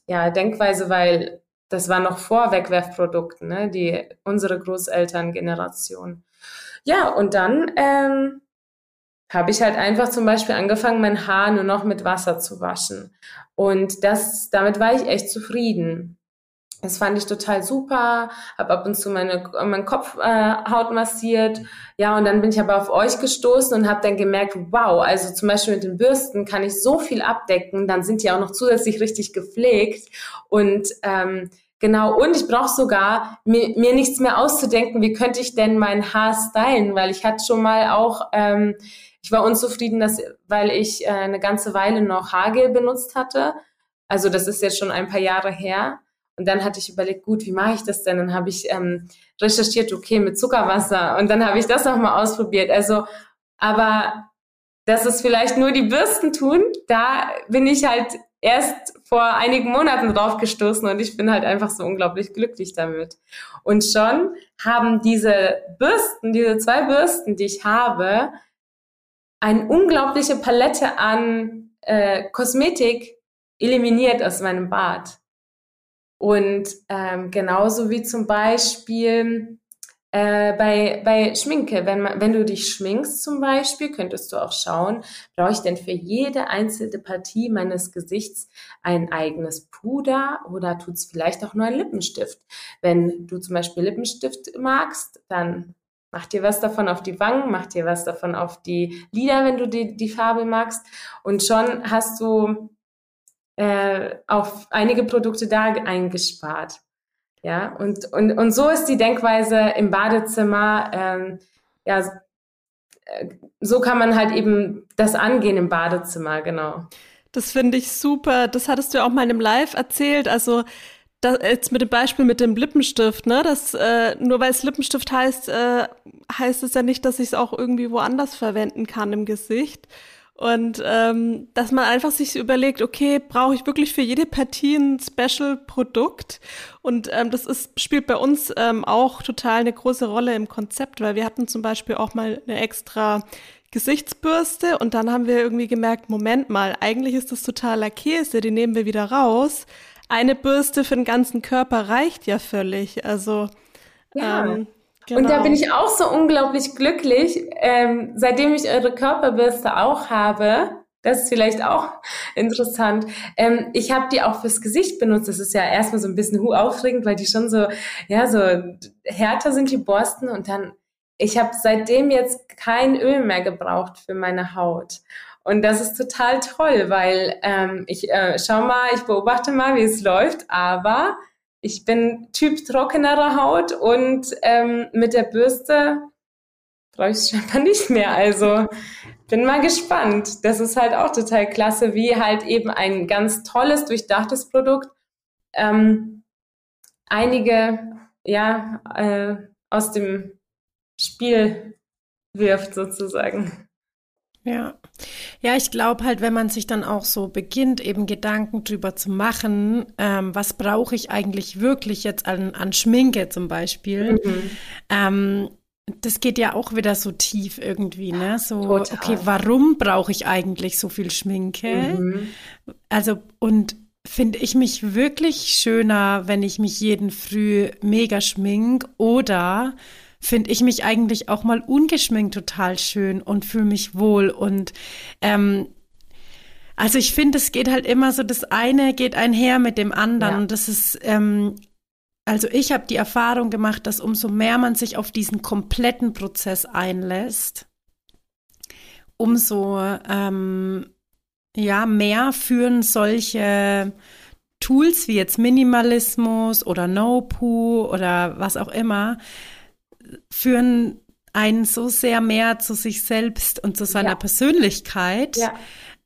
ja, Denkweise, weil das war noch vor Wegwerfprodukten, ne? Die, unsere Großelterngeneration. Ja, und dann, ähm, habe ich halt einfach zum Beispiel angefangen, mein Haar nur noch mit Wasser zu waschen. Und das, damit war ich echt zufrieden. Das fand ich total super, habe ab und zu meine, meinen Kopfhaut äh, massiert. Ja, und dann bin ich aber auf euch gestoßen und habe dann gemerkt, wow, also zum Beispiel mit den Bürsten kann ich so viel abdecken, dann sind die auch noch zusätzlich richtig gepflegt. Und ähm, Genau, und ich brauche sogar mir, mir nichts mehr auszudenken, wie könnte ich denn mein Haar stylen, weil ich hatte schon mal auch ähm, ich war unzufrieden, dass, weil ich äh, eine ganze Weile noch Haargel benutzt hatte. Also das ist jetzt schon ein paar Jahre her. Und dann hatte ich überlegt, gut, wie mache ich das denn? Dann habe ich ähm, recherchiert, okay, mit Zuckerwasser. Und dann habe ich das auch mal ausprobiert. Also, aber dass es vielleicht nur die Bürsten tun, da bin ich halt erst vor einigen Monaten drauf gestoßen und ich bin halt einfach so unglaublich glücklich damit. Und schon haben diese Bürsten, diese zwei Bürsten, die ich habe, eine unglaubliche Palette an äh, Kosmetik eliminiert aus meinem Bad. Und ähm, genauso wie zum Beispiel äh, bei, bei Schminke, wenn, man, wenn du dich schminkst zum Beispiel, könntest du auch schauen, brauche ich denn für jede einzelne Partie meines Gesichts ein eigenes Puder oder tut es vielleicht auch nur ein Lippenstift? Wenn du zum Beispiel Lippenstift magst, dann Mach dir was davon auf die Wangen, mach dir was davon auf die Lider, wenn du die, die Farbe magst. Und schon hast du äh, auf einige Produkte da eingespart. Ja, und, und, und so ist die Denkweise im Badezimmer. Ähm, ja, äh, so kann man halt eben das angehen im Badezimmer, genau. Das finde ich super. Das hattest du auch mal in einem Live erzählt. Also das, jetzt mit dem Beispiel mit dem Lippenstift, ne? Das, äh, nur weil es Lippenstift heißt, äh, heißt es ja nicht, dass ich es auch irgendwie woanders verwenden kann im Gesicht. Und ähm, dass man einfach sich überlegt, okay, brauche ich wirklich für jede Partie ein Special-Produkt? Und ähm, das ist, spielt bei uns ähm, auch total eine große Rolle im Konzept, weil wir hatten zum Beispiel auch mal eine extra Gesichtsbürste und dann haben wir irgendwie gemerkt, Moment mal, eigentlich ist das totaler Käse, die nehmen wir wieder raus eine Bürste für den ganzen Körper reicht ja völlig. Also ja. Ähm, genau. Und da bin ich auch so unglaublich glücklich, ähm, seitdem ich eure Körperbürste auch habe. Das ist vielleicht auch <laughs> interessant. Ähm, ich habe die auch fürs Gesicht benutzt. Das ist ja erstmal so ein bisschen hu aufregend, weil die schon so, ja, so härter sind die Borsten und dann ich habe seitdem jetzt kein Öl mehr gebraucht für meine Haut. Und das ist total toll, weil ähm, ich äh, schau mal, ich beobachte mal, wie es läuft, aber ich bin Typ trockenere Haut und ähm, mit der Bürste brauche ich es <laughs> scheinbar nicht mehr. Also bin mal gespannt. Das ist halt auch total klasse, wie halt eben ein ganz tolles, durchdachtes Produkt ähm, einige ja äh, aus dem Spiel wirft sozusagen. Ja. Ja, ich glaube halt, wenn man sich dann auch so beginnt, eben Gedanken drüber zu machen, ähm, was brauche ich eigentlich wirklich jetzt an, an Schminke zum Beispiel, mhm. ähm, das geht ja auch wieder so tief irgendwie, ne? So, Total. okay, warum brauche ich eigentlich so viel Schminke? Mhm. Also, und finde ich mich wirklich schöner, wenn ich mich jeden Früh mega schmink oder finde ich mich eigentlich auch mal ungeschminkt total schön und fühle mich wohl und ähm, also ich finde, es geht halt immer so, das eine geht einher mit dem anderen. Ja. Und das ist, ähm, also ich habe die Erfahrung gemacht, dass umso mehr man sich auf diesen kompletten Prozess einlässt, umso ähm, ja mehr führen solche Tools wie jetzt Minimalismus oder No-Poo oder was auch immer, führen einen so sehr mehr zu sich selbst und zu seiner ja. Persönlichkeit. Ja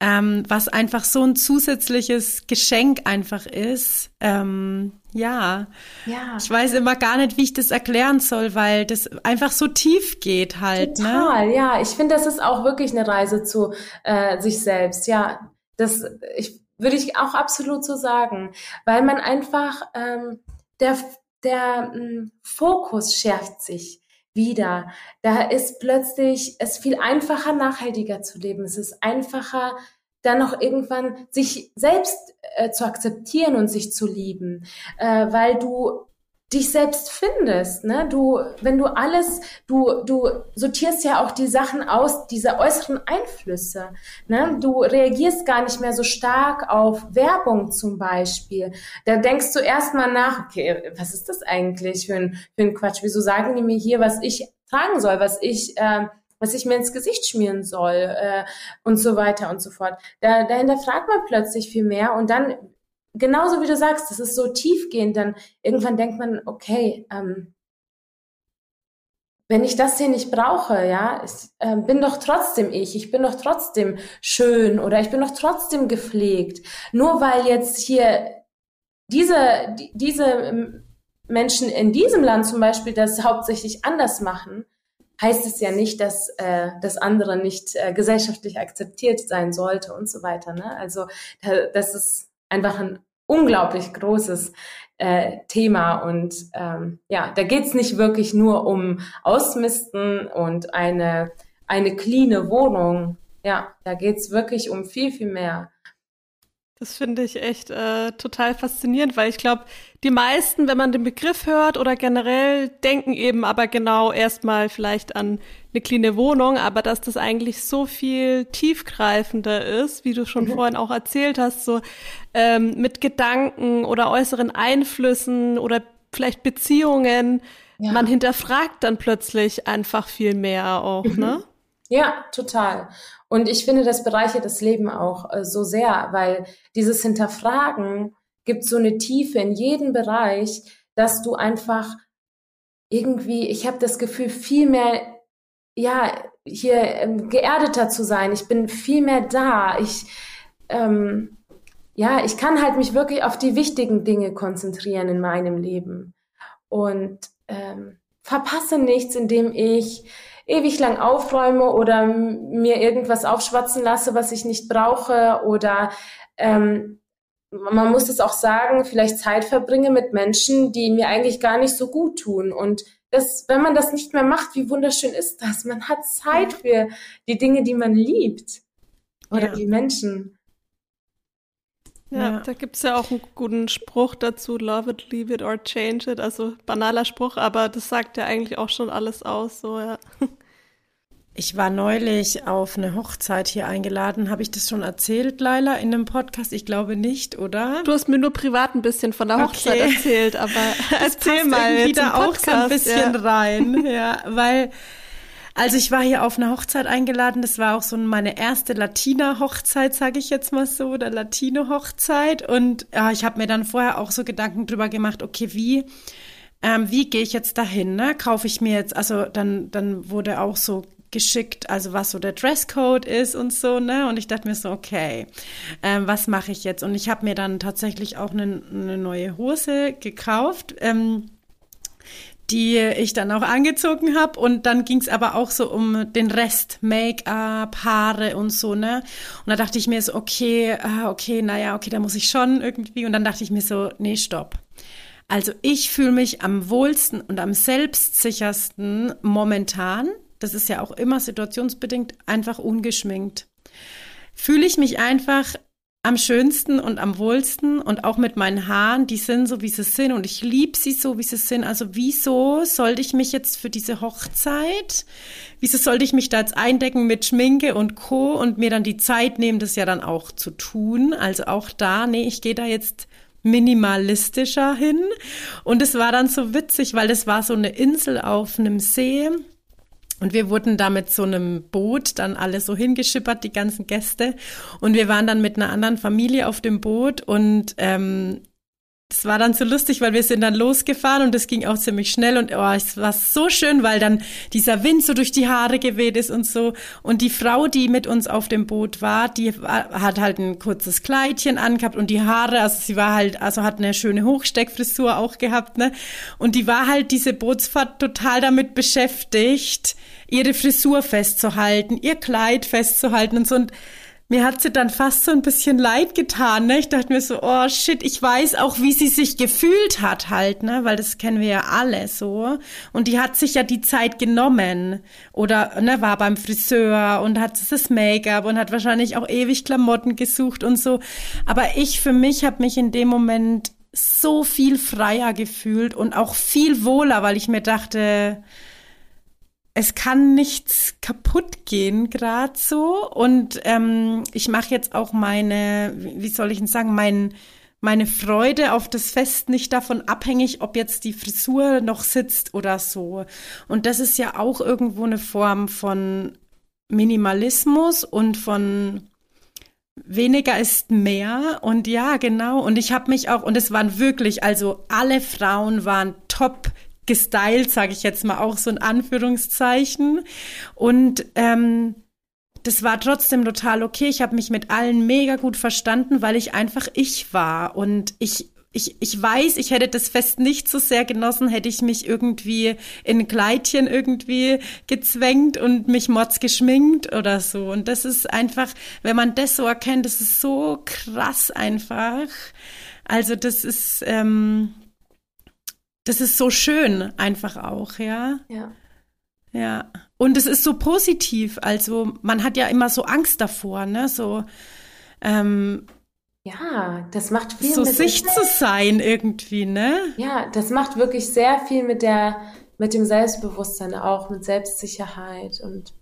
ähm, was einfach so ein zusätzliches Geschenk einfach ist. Ähm, ja. ja, ich weiß immer gar nicht, wie ich das erklären soll, weil das einfach so tief geht halt. Ne? Total, ne? ja. Ich finde, das ist auch wirklich eine Reise zu äh, sich selbst. Ja, das ich, würde ich auch absolut so sagen, weil man einfach ähm, der der m, Fokus schärft sich wieder. Da ist plötzlich es viel einfacher, nachhaltiger zu leben. Es ist einfacher, dann noch irgendwann sich selbst äh, zu akzeptieren und sich zu lieben, äh, weil du dich selbst findest, ne? Du, wenn du alles, du, du sortierst ja auch die Sachen aus, diese äußeren Einflüsse, ne? Du reagierst gar nicht mehr so stark auf Werbung zum Beispiel. Da denkst du erstmal nach, okay, was ist das eigentlich für ein, für ein Quatsch? Wieso sagen die mir hier, was ich tragen soll, was ich, äh, was ich mir ins Gesicht schmieren soll äh, und so weiter und so fort. Da, dahinter fragt man plötzlich viel mehr und dann genauso wie du sagst, das ist so tiefgehend, dann irgendwann denkt man, okay, ähm, wenn ich das hier nicht brauche, ja, ich äh, bin doch trotzdem ich, ich bin doch trotzdem schön oder ich bin doch trotzdem gepflegt. Nur weil jetzt hier diese, die, diese ähm, Menschen in diesem Land zum Beispiel das hauptsächlich anders machen, heißt es ja nicht, dass äh, das andere nicht äh, gesellschaftlich akzeptiert sein sollte und so weiter. Ne? Also das ist einfach ein unglaublich großes äh, Thema und ähm, ja, da geht's nicht wirklich nur um Ausmisten und eine eine cleane Wohnung. Ja, da geht's wirklich um viel viel mehr. Das finde ich echt äh, total faszinierend, weil ich glaube, die meisten, wenn man den Begriff hört oder generell, denken eben aber genau erstmal vielleicht an eine kleine Wohnung, aber dass das eigentlich so viel tiefgreifender ist, wie du schon mhm. vorhin auch erzählt hast, so ähm, mit Gedanken oder äußeren Einflüssen oder vielleicht Beziehungen. Ja. Man hinterfragt dann plötzlich einfach viel mehr auch, mhm. ne? Ja, total. Und ich finde, das bereichert das Leben auch äh, so sehr, weil dieses Hinterfragen gibt so eine Tiefe in jeden Bereich, dass du einfach irgendwie, ich habe das Gefühl, viel mehr, ja, hier ähm, geerdeter zu sein. Ich bin viel mehr da. Ich, ähm, ja, ich kann halt mich wirklich auf die wichtigen Dinge konzentrieren in meinem Leben und ähm, verpasse nichts, indem ich ewig lang aufräume oder mir irgendwas aufschwatzen lasse, was ich nicht brauche oder ähm, man muss es auch sagen, vielleicht Zeit verbringe mit Menschen, die mir eigentlich gar nicht so gut tun. Und das, wenn man das nicht mehr macht, wie wunderschön ist das? Man hat Zeit für die Dinge, die man liebt. Oder ja. die Menschen. Ja, ja. da gibt's ja auch einen guten Spruch dazu, love it, leave it or change it. Also banaler Spruch, aber das sagt ja eigentlich auch schon alles aus, so ja. Ich war neulich auf eine Hochzeit hier eingeladen. Habe ich das schon erzählt, Laila, in einem Podcast? Ich glaube nicht, oder? Du hast mir nur privat ein bisschen von der Hochzeit okay. erzählt, aber <laughs> erzähl mal da auch so ein bisschen ja. rein. Ja, weil, also ich war hier auf eine Hochzeit eingeladen. Das war auch so meine erste Latina-Hochzeit, sage ich jetzt mal so, oder Latino-Hochzeit. Und ja, ich habe mir dann vorher auch so Gedanken drüber gemacht, okay, wie ähm, wie gehe ich jetzt dahin? Ne? Kaufe ich mir jetzt, also dann, dann wurde auch so geschickt, also was so der Dresscode ist und so, ne? Und ich dachte mir so, okay, ähm, was mache ich jetzt? Und ich habe mir dann tatsächlich auch eine, eine neue Hose gekauft. Ähm, die ich dann auch angezogen habe und dann ging es aber auch so um den Rest, Make-up, Haare und so, ne? Und da dachte ich mir so, okay, ah, okay, naja, okay, da muss ich schon irgendwie und dann dachte ich mir so, nee, stopp. Also ich fühle mich am wohlsten und am selbstsichersten momentan das ist ja auch immer situationsbedingt, einfach ungeschminkt. Fühle ich mich einfach am schönsten und am wohlsten und auch mit meinen Haaren, die sind so, wie sie sind und ich liebe sie so, wie sie sind. Also wieso sollte ich mich jetzt für diese Hochzeit, wieso sollte ich mich da jetzt eindecken mit Schminke und Co. und mir dann die Zeit nehmen, das ja dann auch zu tun? Also auch da, nee, ich gehe da jetzt minimalistischer hin. Und es war dann so witzig, weil das war so eine Insel auf einem See und wir wurden da mit so einem Boot dann alle so hingeschippert, die ganzen Gäste. Und wir waren dann mit einer anderen Familie auf dem Boot und ähm, das war dann so lustig, weil wir sind dann losgefahren und es ging auch ziemlich schnell und oh, es war so schön, weil dann dieser Wind so durch die Haare geweht ist und so. Und die Frau, die mit uns auf dem Boot war, die hat halt ein kurzes Kleidchen angehabt und die Haare, also sie war halt, also hat eine schöne Hochsteckfrisur auch gehabt, ne? Und die war halt diese Bootsfahrt total damit beschäftigt, ihre Frisur festzuhalten, ihr Kleid festzuhalten und so. Und mir hat sie dann fast so ein bisschen leid getan. Ne? Ich dachte mir so, oh shit, ich weiß auch, wie sie sich gefühlt hat halt, ne? Weil das kennen wir ja alle so. Und die hat sich ja die Zeit genommen. Oder ne, war beim Friseur und hat das Make-up und hat wahrscheinlich auch ewig Klamotten gesucht und so. Aber ich für mich habe mich in dem Moment so viel freier gefühlt und auch viel wohler, weil ich mir dachte, es kann nichts kaputt gehen gerade so und ähm, ich mache jetzt auch meine, wie soll ich denn sagen, mein, meine Freude auf das Fest nicht davon abhängig, ob jetzt die Frisur noch sitzt oder so. Und das ist ja auch irgendwo eine Form von Minimalismus und von weniger ist mehr und ja, genau. Und ich habe mich auch, und es waren wirklich, also alle Frauen waren top gestylt, sage ich jetzt mal auch so in Anführungszeichen. Und ähm, das war trotzdem total okay. Ich habe mich mit allen mega gut verstanden, weil ich einfach ich war. Und ich, ich, ich weiß, ich hätte das Fest nicht so sehr genossen, hätte ich mich irgendwie in ein Kleidchen irgendwie gezwängt und mich mods geschminkt oder so. Und das ist einfach, wenn man das so erkennt, das ist so krass einfach. Also das ist, ähm, das ist so schön einfach auch, ja. Ja. Ja. Und es ist so positiv. Also man hat ja immer so Angst davor, ne? So, ähm, ja, das macht viel so mit sich zu sein irgendwie, ne? Ja, das macht wirklich sehr viel mit der, mit dem Selbstbewusstsein auch, mit Selbstsicherheit und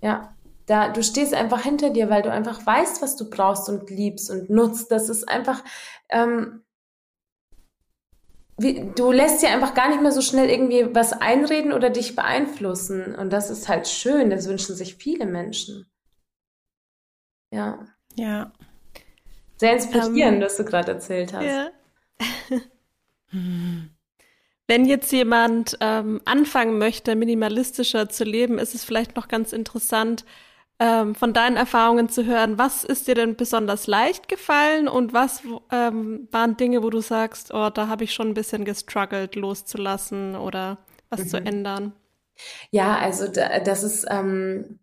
ja, da, du stehst einfach hinter dir, weil du einfach weißt, was du brauchst und liebst und nutzt. Das ist einfach, ähm, wie, du lässt dir einfach gar nicht mehr so schnell irgendwie was einreden oder dich beeinflussen. Und das ist halt schön. Das wünschen sich viele Menschen. Ja. Ja. Sehr inspirierend, um, was du gerade erzählt hast. Ja. <laughs> Wenn jetzt jemand ähm, anfangen möchte, minimalistischer zu leben, ist es vielleicht noch ganz interessant, ähm, von deinen Erfahrungen zu hören. Was ist dir denn besonders leicht gefallen und was ähm, waren Dinge, wo du sagst, oh, da habe ich schon ein bisschen gestruggelt, loszulassen oder was mhm. zu ändern? Ja, also da, das ist ähm,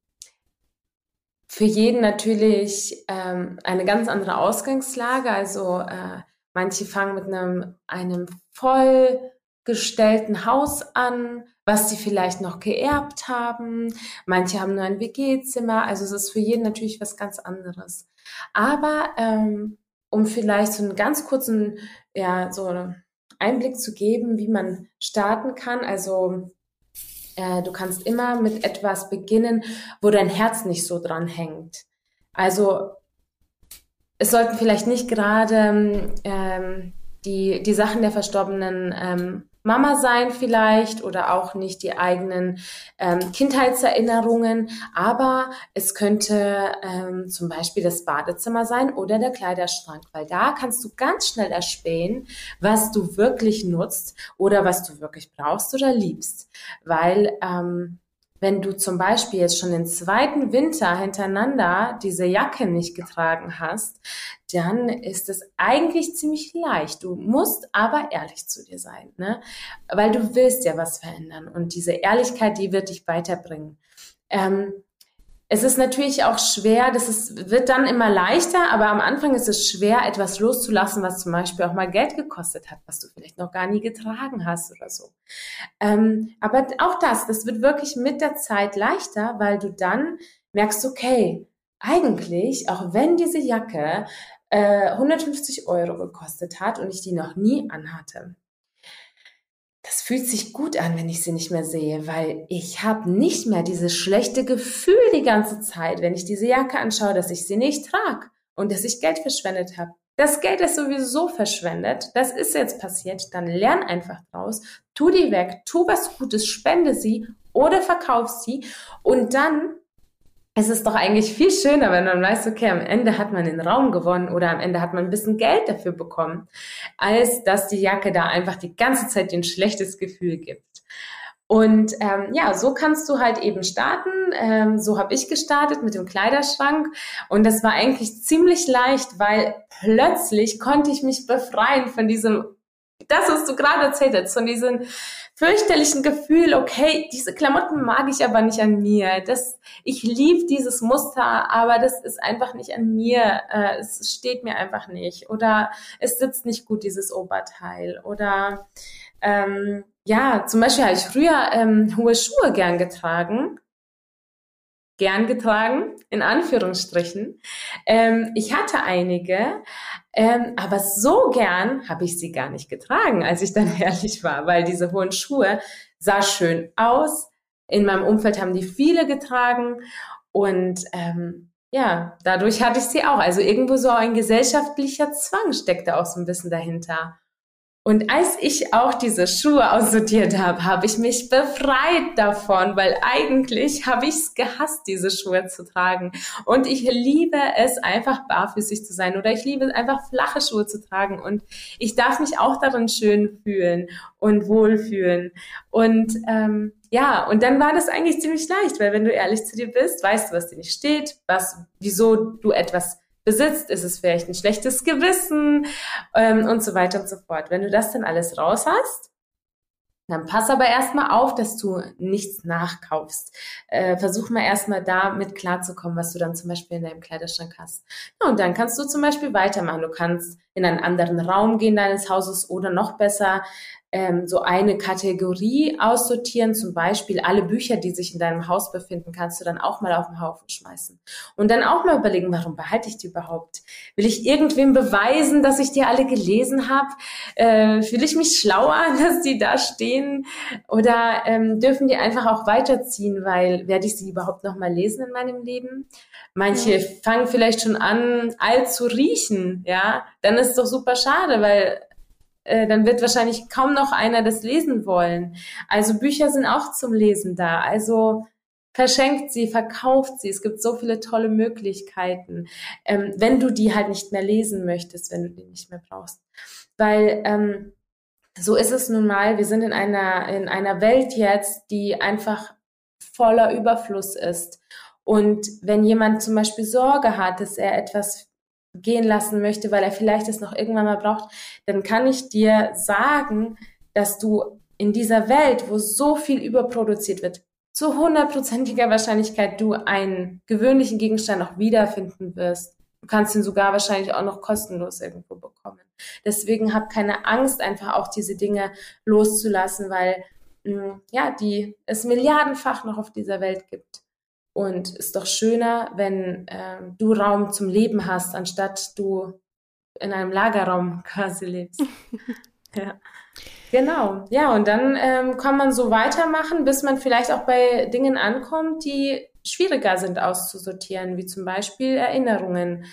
für jeden natürlich ähm, eine ganz andere Ausgangslage. Also äh, manche fangen mit einem, einem vollgestellten Haus an, was sie vielleicht noch geerbt haben. Manche haben nur ein WG-Zimmer. Also es ist für jeden natürlich was ganz anderes. Aber ähm, um vielleicht so einen ganz kurzen, ja, so Einblick zu geben, wie man starten kann. Also äh, du kannst immer mit etwas beginnen, wo dein Herz nicht so dran hängt. Also es sollten vielleicht nicht gerade ähm, die, die Sachen der Verstorbenen ähm, Mama sein vielleicht oder auch nicht die eigenen ähm, Kindheitserinnerungen, aber es könnte ähm, zum Beispiel das Badezimmer sein oder der Kleiderschrank, weil da kannst du ganz schnell erspähen, was du wirklich nutzt oder was du wirklich brauchst oder liebst, weil ähm, wenn du zum Beispiel jetzt schon den zweiten Winter hintereinander diese Jacke nicht getragen hast, dann ist es eigentlich ziemlich leicht. Du musst aber ehrlich zu dir sein, ne? Weil du willst ja was verändern und diese Ehrlichkeit, die wird dich weiterbringen. Ähm, es ist natürlich auch schwer, das ist, wird dann immer leichter, aber am Anfang ist es schwer, etwas loszulassen, was zum Beispiel auch mal Geld gekostet hat, was du vielleicht noch gar nie getragen hast oder so. Ähm, aber auch das, das wird wirklich mit der Zeit leichter, weil du dann merkst, okay, eigentlich, auch wenn diese Jacke äh, 150 Euro gekostet hat und ich die noch nie anhatte. Das fühlt sich gut an, wenn ich sie nicht mehr sehe, weil ich habe nicht mehr dieses schlechte Gefühl die ganze Zeit, wenn ich diese Jacke anschaue, dass ich sie nicht trage und dass ich Geld verschwendet habe. Das Geld ist sowieso verschwendet. Das ist jetzt passiert. Dann lern einfach draus. Tu die weg. Tu was Gutes. Spende sie oder verkauf sie. Und dann ist es doch eigentlich viel schöner, wenn man weiß, okay, am Ende hat man den Raum gewonnen oder am Ende hat man ein bisschen Geld dafür bekommen, als dass die Jacke da einfach die ganze Zeit ein schlechtes Gefühl gibt. Und ähm, ja, so kannst du halt eben starten. Ähm, so habe ich gestartet mit dem Kleiderschrank. Und das war eigentlich ziemlich leicht, weil plötzlich konnte ich mich befreien von diesem, das, was du gerade erzählt hast, von diesem fürchterlichen Gefühl, okay, diese Klamotten mag ich aber nicht an mir. Das, ich liebe dieses Muster, aber das ist einfach nicht an mir. Äh, es steht mir einfach nicht. Oder es sitzt nicht gut, dieses Oberteil. Oder ähm, ja, zum Beispiel habe ich früher ähm, hohe Schuhe gern getragen. Gern getragen, in Anführungsstrichen. Ähm, ich hatte einige, ähm, aber so gern habe ich sie gar nicht getragen, als ich dann <laughs> ehrlich war, weil diese hohen Schuhe sah schön aus. In meinem Umfeld haben die viele getragen und ähm, ja, dadurch hatte ich sie auch. Also irgendwo so ein gesellschaftlicher Zwang steckte auch so ein bisschen dahinter. Und als ich auch diese Schuhe aussortiert habe, habe ich mich befreit davon, weil eigentlich habe ich es gehasst, diese Schuhe zu tragen. Und ich liebe es einfach barfüßig zu sein oder ich liebe es einfach flache Schuhe zu tragen. Und ich darf mich auch darin schön fühlen und wohlfühlen. Und ähm, ja, und dann war das eigentlich ziemlich leicht, weil wenn du ehrlich zu dir bist, weißt du, was dir nicht steht, was, wieso du etwas besitzt, ist es vielleicht ein schlechtes Gewissen ähm, und so weiter und so fort. Wenn du das dann alles raus hast, dann pass aber erstmal auf, dass du nichts nachkaufst. Äh, versuch mal erstmal damit klarzukommen, was du dann zum Beispiel in deinem Kleiderschrank hast. Ja, und dann kannst du zum Beispiel weitermachen. Du kannst in einen anderen Raum gehen deines Hauses oder noch besser ähm, so eine Kategorie aussortieren, zum Beispiel alle Bücher, die sich in deinem Haus befinden, kannst du dann auch mal auf den Haufen schmeißen. Und dann auch mal überlegen, warum behalte ich die überhaupt? Will ich irgendwem beweisen, dass ich die alle gelesen habe? Äh, Fühle ich mich schlauer, <laughs> dass die da stehen? Oder ähm, dürfen die einfach auch weiterziehen, weil werde ich sie überhaupt noch mal lesen in meinem Leben? Manche ja. fangen vielleicht schon an, alt zu riechen, ja. Dann ist es doch super schade, weil äh, dann wird wahrscheinlich kaum noch einer das lesen wollen. Also Bücher sind auch zum Lesen da. Also verschenkt sie, verkauft sie. Es gibt so viele tolle Möglichkeiten, ähm, wenn du die halt nicht mehr lesen möchtest, wenn du die nicht mehr brauchst. Weil ähm, so ist es nun mal. Wir sind in einer in einer Welt jetzt, die einfach voller Überfluss ist. Und wenn jemand zum Beispiel Sorge hat, dass er etwas gehen lassen möchte, weil er vielleicht es noch irgendwann mal braucht, dann kann ich dir sagen, dass du in dieser Welt, wo so viel überproduziert wird, zu hundertprozentiger Wahrscheinlichkeit du einen gewöhnlichen Gegenstand auch wiederfinden wirst. Du kannst ihn sogar wahrscheinlich auch noch kostenlos irgendwo bekommen. Deswegen hab keine Angst, einfach auch diese Dinge loszulassen, weil mh, mm, ja, die es milliardenfach noch auf dieser Welt gibt. Und ist doch schöner, wenn äh, du Raum zum Leben hast, anstatt du in einem Lagerraum <laughs> quasi lebst. <laughs> ja. Genau, ja, und dann ähm, kann man so weitermachen, bis man vielleicht auch bei Dingen ankommt, die schwieriger sind auszusortieren, wie zum Beispiel Erinnerungen.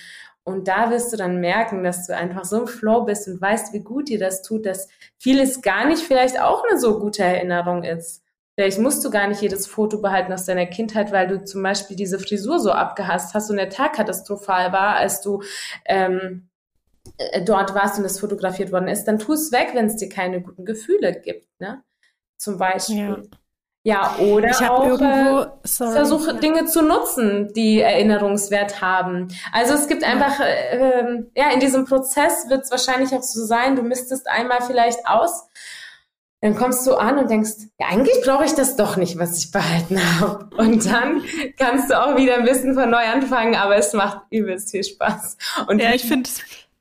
Und da wirst du dann merken, dass du einfach so im Flow bist und weißt, wie gut dir das tut, dass vieles gar nicht vielleicht auch eine so gute Erinnerung ist. Vielleicht musst du gar nicht jedes Foto behalten aus deiner Kindheit, weil du zum Beispiel diese Frisur so abgehasst hast und der Tag katastrophal war, als du ähm, äh, dort warst und das fotografiert worden ist. Dann tu es weg, wenn es dir keine guten Gefühle gibt. Ne? Zum Beispiel. Ja. Ja, oder auch irgendwo, äh, versuche ja. Dinge zu nutzen, die Erinnerungswert haben. Also es gibt einfach, äh, äh, ja, in diesem Prozess wird es wahrscheinlich auch so sein, du misstest einmal vielleicht aus dann kommst du an und denkst, ja, eigentlich brauche ich das doch nicht, was ich behalten habe. Und dann kannst du auch wieder ein bisschen von neu anfangen, aber es macht übelst viel Spaß. Und ja, ich finde,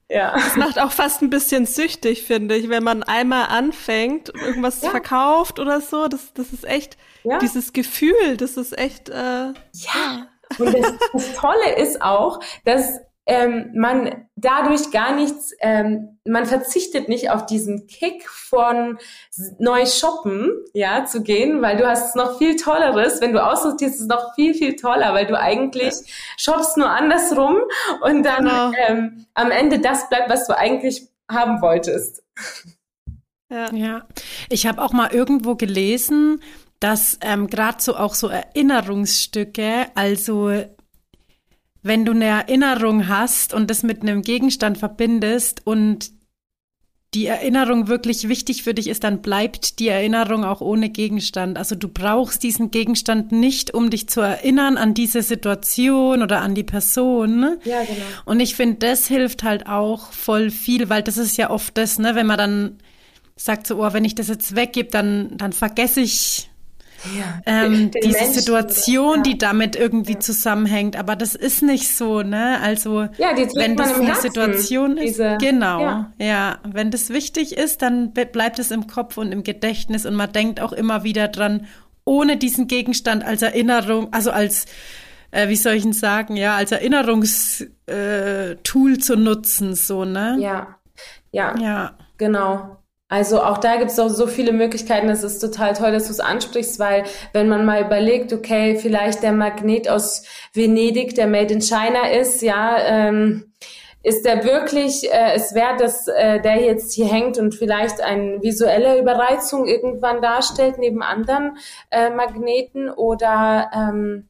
ja. Es macht auch fast ein bisschen süchtig, finde ich, wenn man einmal anfängt, irgendwas ja. verkauft oder so. Das, das ist echt, ja. dieses Gefühl, das ist echt, äh, ja. Und das, das Tolle ist auch, dass ähm, man dadurch gar nichts, ähm, man verzichtet nicht auf diesen Kick von neu shoppen, ja, zu gehen, weil du hast noch viel Tolleres. Wenn du aussortierst, ist es noch viel, viel toller, weil du eigentlich ja. shoppst nur andersrum und dann genau. ähm, am Ende das bleibt, was du eigentlich haben wolltest. Ja. ja. Ich habe auch mal irgendwo gelesen, dass ähm, gerade so auch so Erinnerungsstücke, also wenn du eine Erinnerung hast und das mit einem Gegenstand verbindest und die Erinnerung wirklich wichtig für dich ist, dann bleibt die Erinnerung auch ohne Gegenstand. Also du brauchst diesen Gegenstand nicht, um dich zu erinnern an diese Situation oder an die Person. Ne? Ja, genau. Und ich finde, das hilft halt auch voll viel, weil das ist ja oft das, ne, wenn man dann sagt so, oh, wenn ich das jetzt weggebe, dann, dann vergesse ich ja, ähm, diese Menschen, Situation, ja. die damit irgendwie ja. zusammenhängt. Aber das ist nicht so, ne? Also wenn das eine Herzen, Situation ist, diese, genau, ja. Wenn das wichtig ist, dann bleibt es im Kopf und im Gedächtnis und man denkt auch immer wieder dran, ohne diesen Gegenstand als Erinnerung, also als äh, wie soll ich denn sagen, ja, als Erinnerungstool äh, zu nutzen, so, ne? Ja, ja, ja, genau. Also auch da gibt es auch so viele Möglichkeiten. Es ist total toll, dass du es ansprichst, weil wenn man mal überlegt, okay, vielleicht der Magnet aus Venedig, der Made in China ist, ja, ähm, ist der wirklich äh, es wert, dass äh, der jetzt hier hängt und vielleicht eine visuelle Überreizung irgendwann darstellt neben anderen äh, Magneten oder ähm,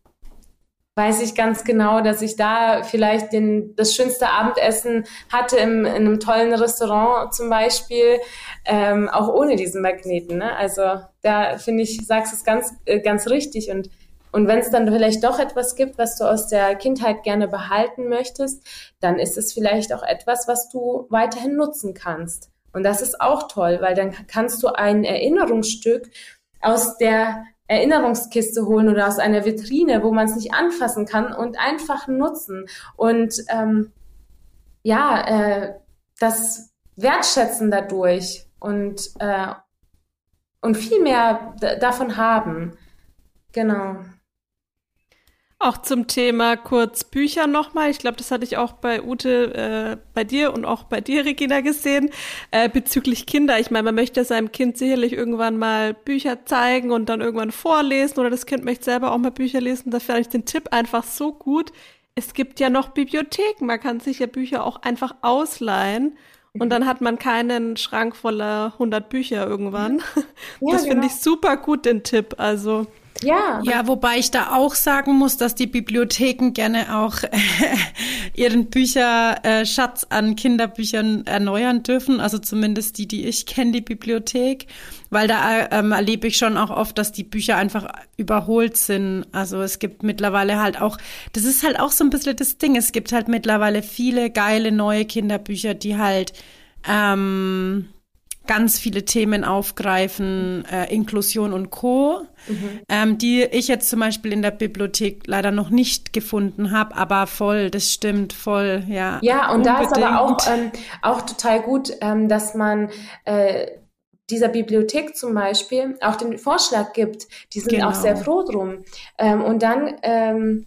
weiß ich ganz genau, dass ich da vielleicht den, das schönste Abendessen hatte im, in einem tollen Restaurant zum Beispiel, ähm, auch ohne diesen Magneten. Ne? Also da finde ich, sagst es ganz, äh, ganz richtig und und wenn es dann vielleicht doch etwas gibt, was du aus der Kindheit gerne behalten möchtest, dann ist es vielleicht auch etwas, was du weiterhin nutzen kannst. Und das ist auch toll, weil dann kannst du ein Erinnerungsstück aus der Erinnerungskiste holen oder aus einer Vitrine, wo man es nicht anfassen kann und einfach nutzen und ähm, ja, äh, das wertschätzen dadurch und äh, und viel mehr davon haben. Genau. Auch zum Thema kurz Bücher nochmal. Ich glaube, das hatte ich auch bei Ute, äh, bei dir und auch bei dir, Regina, gesehen, äh, bezüglich Kinder. Ich meine, man möchte seinem Kind sicherlich irgendwann mal Bücher zeigen und dann irgendwann vorlesen oder das Kind möchte selber auch mal Bücher lesen. Da fand ich den Tipp einfach so gut. Es gibt ja noch Bibliotheken. Man kann sich ja Bücher auch einfach ausleihen. Und dann hat man keinen Schrank voller 100 Bücher irgendwann. <laughs> Ja, das genau. finde ich super gut, den Tipp. Also ja. Ja, wobei ich da auch sagen muss, dass die Bibliotheken gerne auch äh, ihren Bücherschatz an Kinderbüchern erneuern dürfen. Also zumindest die, die ich kenne, die Bibliothek. Weil da ähm, erlebe ich schon auch oft, dass die Bücher einfach überholt sind. Also es gibt mittlerweile halt auch, das ist halt auch so ein bisschen das Ding. Es gibt halt mittlerweile viele geile neue Kinderbücher, die halt ähm, ganz viele Themen aufgreifen, äh, Inklusion und Co., mhm. ähm, die ich jetzt zum Beispiel in der Bibliothek leider noch nicht gefunden habe, aber voll, das stimmt, voll, ja. Ja, und unbedingt. da ist aber auch, ähm, auch total gut, ähm, dass man äh, dieser Bibliothek zum Beispiel auch den Vorschlag gibt. Die sind genau. auch sehr froh drum. Ähm, und dann ähm,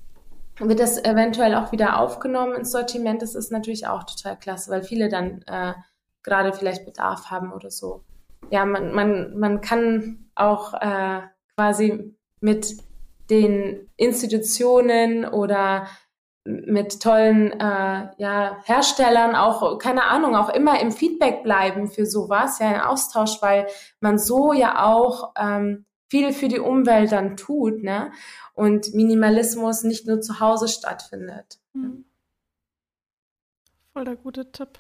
wird das eventuell auch wieder aufgenommen ins Sortiment. Das ist natürlich auch total klasse, weil viele dann äh, gerade vielleicht Bedarf haben oder so. Ja, man, man, man kann auch äh, quasi mit den Institutionen oder mit tollen äh, ja, Herstellern auch, keine Ahnung, auch immer im Feedback bleiben für sowas, ja, im Austausch, weil man so ja auch ähm, viel für die Umwelt dann tut, ne? Und Minimalismus nicht nur zu Hause stattfindet. Mhm. Voll der gute Tipp.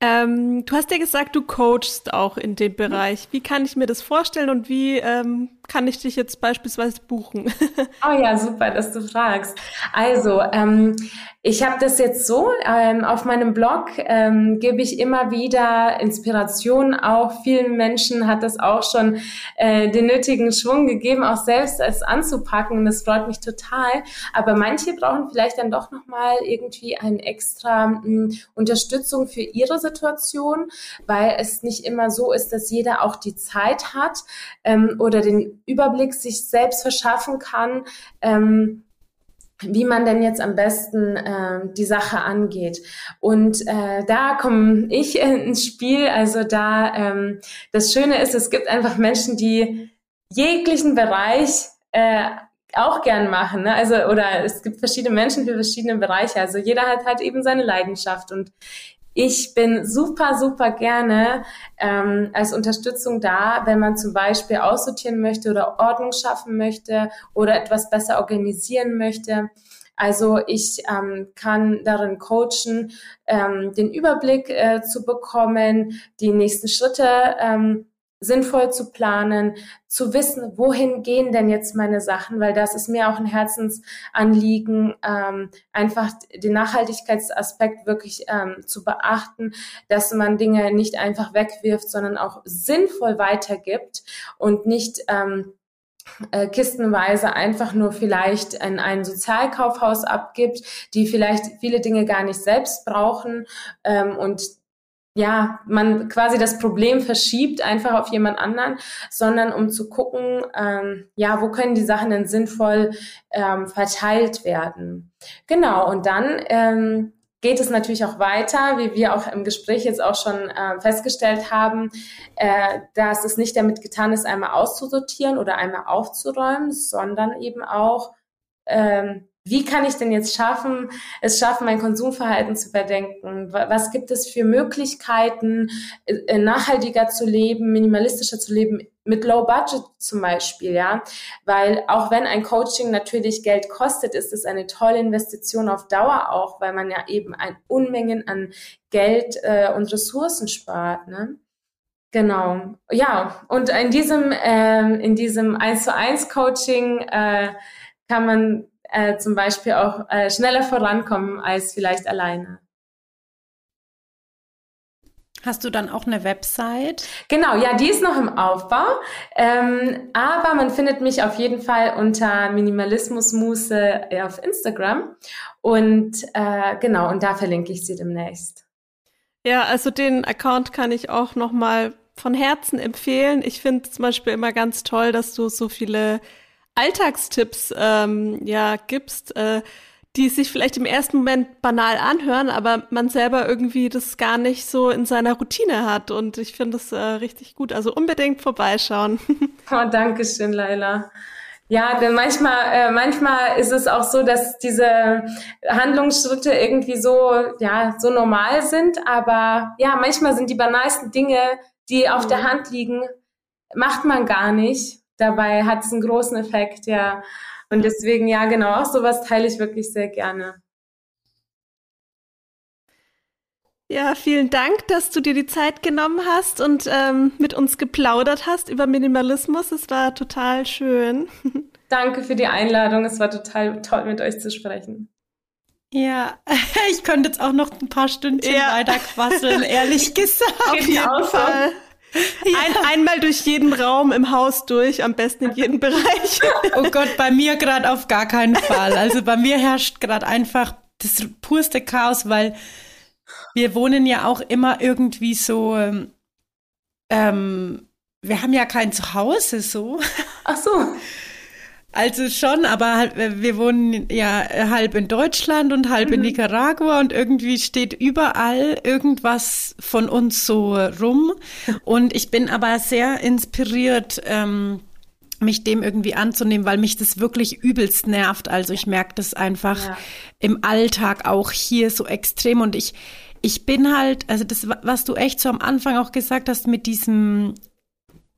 Ähm, du hast ja gesagt, du coachst auch in dem Bereich. Wie kann ich mir das vorstellen und wie ähm, kann ich dich jetzt beispielsweise buchen? oh <laughs> ja, super, dass du fragst. Also, ähm, ich habe das jetzt so, ähm, auf meinem Blog ähm, gebe ich immer wieder Inspiration. Auch vielen Menschen hat das auch schon äh, den nötigen Schwung gegeben, auch selbst es anzupacken. Und das freut mich total. Aber manche brauchen vielleicht dann doch nochmal irgendwie eine extra mh, hm, Unterstützung für ihre Situation, weil es nicht immer so ist, dass jeder auch die Zeit hat ähm, oder den Überblick sich selbst verschaffen kann. Ähm, wie man denn jetzt am besten äh, die Sache angeht. Und äh, da komme ich <laughs> ins Spiel. Also da ähm, das Schöne ist, es gibt einfach Menschen, die jeglichen Bereich äh, auch gern machen. Ne? Also oder es gibt verschiedene Menschen für verschiedene Bereiche. Also jeder hat halt eben seine Leidenschaft und ich bin super, super gerne ähm, als Unterstützung da, wenn man zum Beispiel aussortieren möchte oder Ordnung schaffen möchte oder etwas besser organisieren möchte. Also ich ähm, kann darin coachen, ähm, den Überblick äh, zu bekommen, die nächsten Schritte ähm, sinnvoll zu planen, zu wissen, wohin gehen denn jetzt meine Sachen, weil das ist mir auch ein Herzensanliegen, ähm, einfach den Nachhaltigkeitsaspekt wirklich ähm, zu beachten, dass man Dinge nicht einfach wegwirft, sondern auch sinnvoll weitergibt und nicht ähm, äh, kistenweise einfach nur vielleicht in ein Sozialkaufhaus abgibt, die vielleicht viele Dinge gar nicht selbst brauchen ähm, und ja, man quasi das Problem verschiebt einfach auf jemand anderen, sondern um zu gucken, ähm, ja, wo können die Sachen denn sinnvoll ähm, verteilt werden. Genau, und dann ähm, geht es natürlich auch weiter, wie wir auch im Gespräch jetzt auch schon äh, festgestellt haben, äh, dass es nicht damit getan ist, einmal auszusortieren oder einmal aufzuräumen, sondern eben auch ähm, wie kann ich denn jetzt schaffen, es schaffen, mein Konsumverhalten zu überdenken? Was gibt es für Möglichkeiten, äh, nachhaltiger zu leben, minimalistischer zu leben, mit Low Budget zum Beispiel, ja? Weil auch wenn ein Coaching natürlich Geld kostet, ist es eine tolle Investition auf Dauer auch, weil man ja eben ein Unmengen an Geld äh, und Ressourcen spart, ne? Genau, ja. Und in diesem äh, in diesem 1 zu 1 Coaching äh, kann man äh, zum Beispiel auch äh, schneller vorankommen als vielleicht alleine. Hast du dann auch eine Website? Genau, ja, die ist noch im Aufbau. Ähm, aber man findet mich auf jeden Fall unter Minimalismusmuse äh, auf Instagram. Und äh, genau, und da verlinke ich sie demnächst. Ja, also den Account kann ich auch nochmal von Herzen empfehlen. Ich finde zum Beispiel immer ganz toll, dass du so viele Alltagstipps ähm, ja gibst, äh, die sich vielleicht im ersten Moment banal anhören, aber man selber irgendwie das gar nicht so in seiner Routine hat. Und ich finde das äh, richtig gut. Also unbedingt vorbeischauen. <laughs> Oh, danke schön, Laila. Ja, denn manchmal, äh, manchmal ist es auch so, dass diese Handlungsschritte irgendwie so, ja, so normal sind. Aber ja, manchmal sind die banalsten Dinge, die auf mhm. der Hand liegen, macht man gar nicht dabei hat es einen großen Effekt, ja. Und deswegen, ja, genau, auch sowas teile ich wirklich sehr gerne. Ja, vielen Dank, dass du dir die Zeit genommen hast und ähm, mit uns geplaudert hast über Minimalismus. Es war total schön. <laughs> Danke für die Einladung. Es war total toll, mit euch zu sprechen. Ja, <laughs> ich könnte jetzt auch noch ein paar Stündchen ja. weiter quasseln, ehrlich <laughs> gesagt. Auf jeden Fall. Ein, einmal durch jeden Raum im Haus durch, am besten in jedem Bereich. Oh Gott, bei mir gerade auf gar keinen Fall. Also bei mir herrscht gerade einfach das purste Chaos, weil wir wohnen ja auch immer irgendwie so, ähm, wir haben ja kein Zuhause so. Ach so. Also schon, aber halt, wir wohnen ja halb in Deutschland und halb mhm. in Nicaragua und irgendwie steht überall irgendwas von uns so rum. <laughs> Und ich bin aber sehr inspiriert, ähm, mich dem irgendwie anzunehmen, weil mich das wirklich übelst nervt. Also ich merke das einfach ja. im Alltag auch hier so extrem und ich, ich bin halt, also das, was du echt so am Anfang auch gesagt hast mit diesem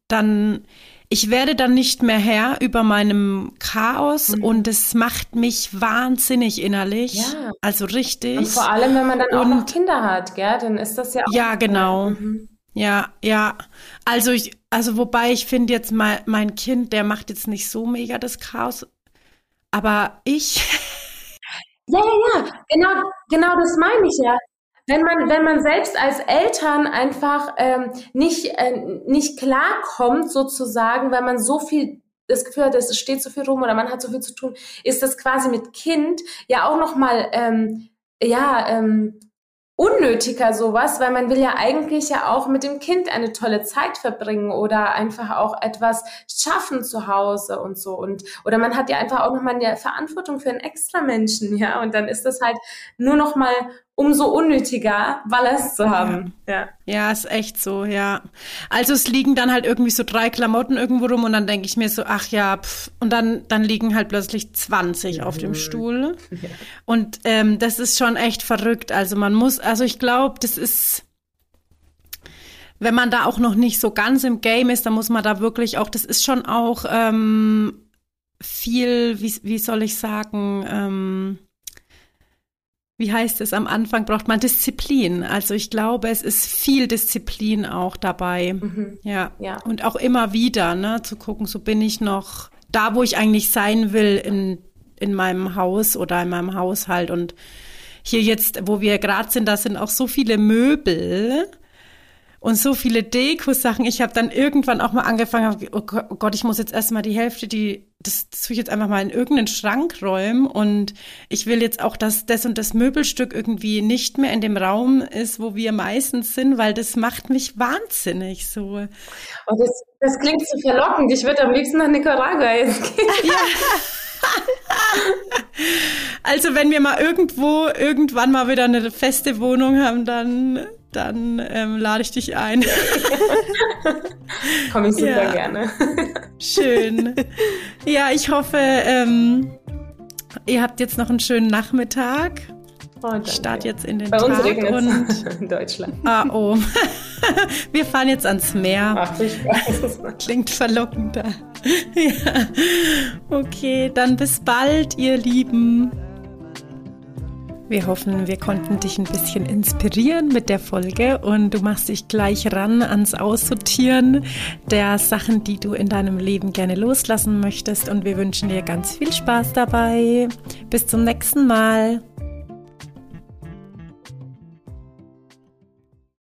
dann ich werde dann nicht mehr Herr über meinem Chaos mhm. und es macht mich wahnsinnig innerlich. Ja. Also richtig. Und vor allem, wenn man dann auch noch Kinder hat, gell, dann ist das ja auch. Ja, genau. Mhm. Ja, ja. Also ich, also wobei ich finde jetzt mal, mein Kind, der macht jetzt nicht so mega das Chaos, aber ich. Ja, ja, ja, genau, genau das meine ich ja. Wenn man, wenn man selbst als Eltern einfach ähm, nicht, äh, nicht klarkommt, sozusagen, weil man so viel das Gefühl hat, es steht so viel rum oder man hat so viel zu tun, ist das quasi mit Kind ja auch nochmal, ähm, ja, ähm, unnötiger sowas, weil man will ja eigentlich ja auch mit dem Kind eine tolle Zeit verbringen oder einfach auch etwas schaffen zu Hause und so. Und oder man hat ja einfach auch nochmal eine Verantwortung für einen extra Menschen, ja. Und dann ist das halt nur noch mal umso unnötiger, Ballast zu haben. Ja. ja, ist echt so, ja. Also es liegen dann halt irgendwie so drei Klamotten irgendwo rum und dann denke ich mir so, ach ja, pff, und dann, dann liegen halt plötzlich 20 auf dem Stuhl. Ja. Und ähm, das ist schon echt verrückt. Also man muss, also ich glaube, das ist, wenn man da auch noch nicht so ganz im Game ist, dann muss man da wirklich auch, das ist schon auch ähm, viel, wie, wie soll ich sagen, ähm, wie heißt es, am Anfang braucht man Disziplin. Also ich glaube, es ist viel Disziplin auch dabei. Mhm. Ja. ja. Und auch immer wieder, ne, zu gucken, so bin ich noch da, wo ich eigentlich sein will in, in meinem Haus oder in meinem Haushalt. Und hier jetzt, wo wir gerade sind, da sind auch so viele Möbel und so viele Deko-Sachen. Ich habe dann irgendwann auch mal angefangen, oh, oh Gott, ich muss jetzt erstmal die Hälfte, die, das, das tue ich jetzt einfach mal in irgendeinen Schrank räumen und ich will jetzt auch, dass das und das Möbelstück irgendwie nicht mehr in dem Raum ist, wo wir meistens sind, weil das macht mich wahnsinnig so. Und oh, das, das klingt so verlockend. Ich würde am liebsten nach Nicaragua jetzt gehen. <laughs> Ja. also wenn wir mal irgendwo irgendwann mal wieder eine feste Wohnung haben, dann dann ähm, lade ich dich ein. <laughs> Komme ich super ja. gerne. <laughs> Schön. Ja, ich hoffe, ähm, ihr habt jetzt noch einen schönen Nachmittag. Oh, ich starte jetzt in den Bei Tag uns regnet und <laughs> in Deutschland. Ah, oh. Wir fahren jetzt ans Meer. Ach, ich weiß. Klingt verlockender. ja. Okay, dann bis bald, ihr Lieben. Wir hoffen, wir konnten dich ein bisschen inspirieren mit der Folge und du machst dich gleich ran ans Aussortieren der Sachen, die du in deinem Leben gerne loslassen möchtest. Und wir wünschen dir ganz viel Spaß dabei. Bis zum nächsten Mal.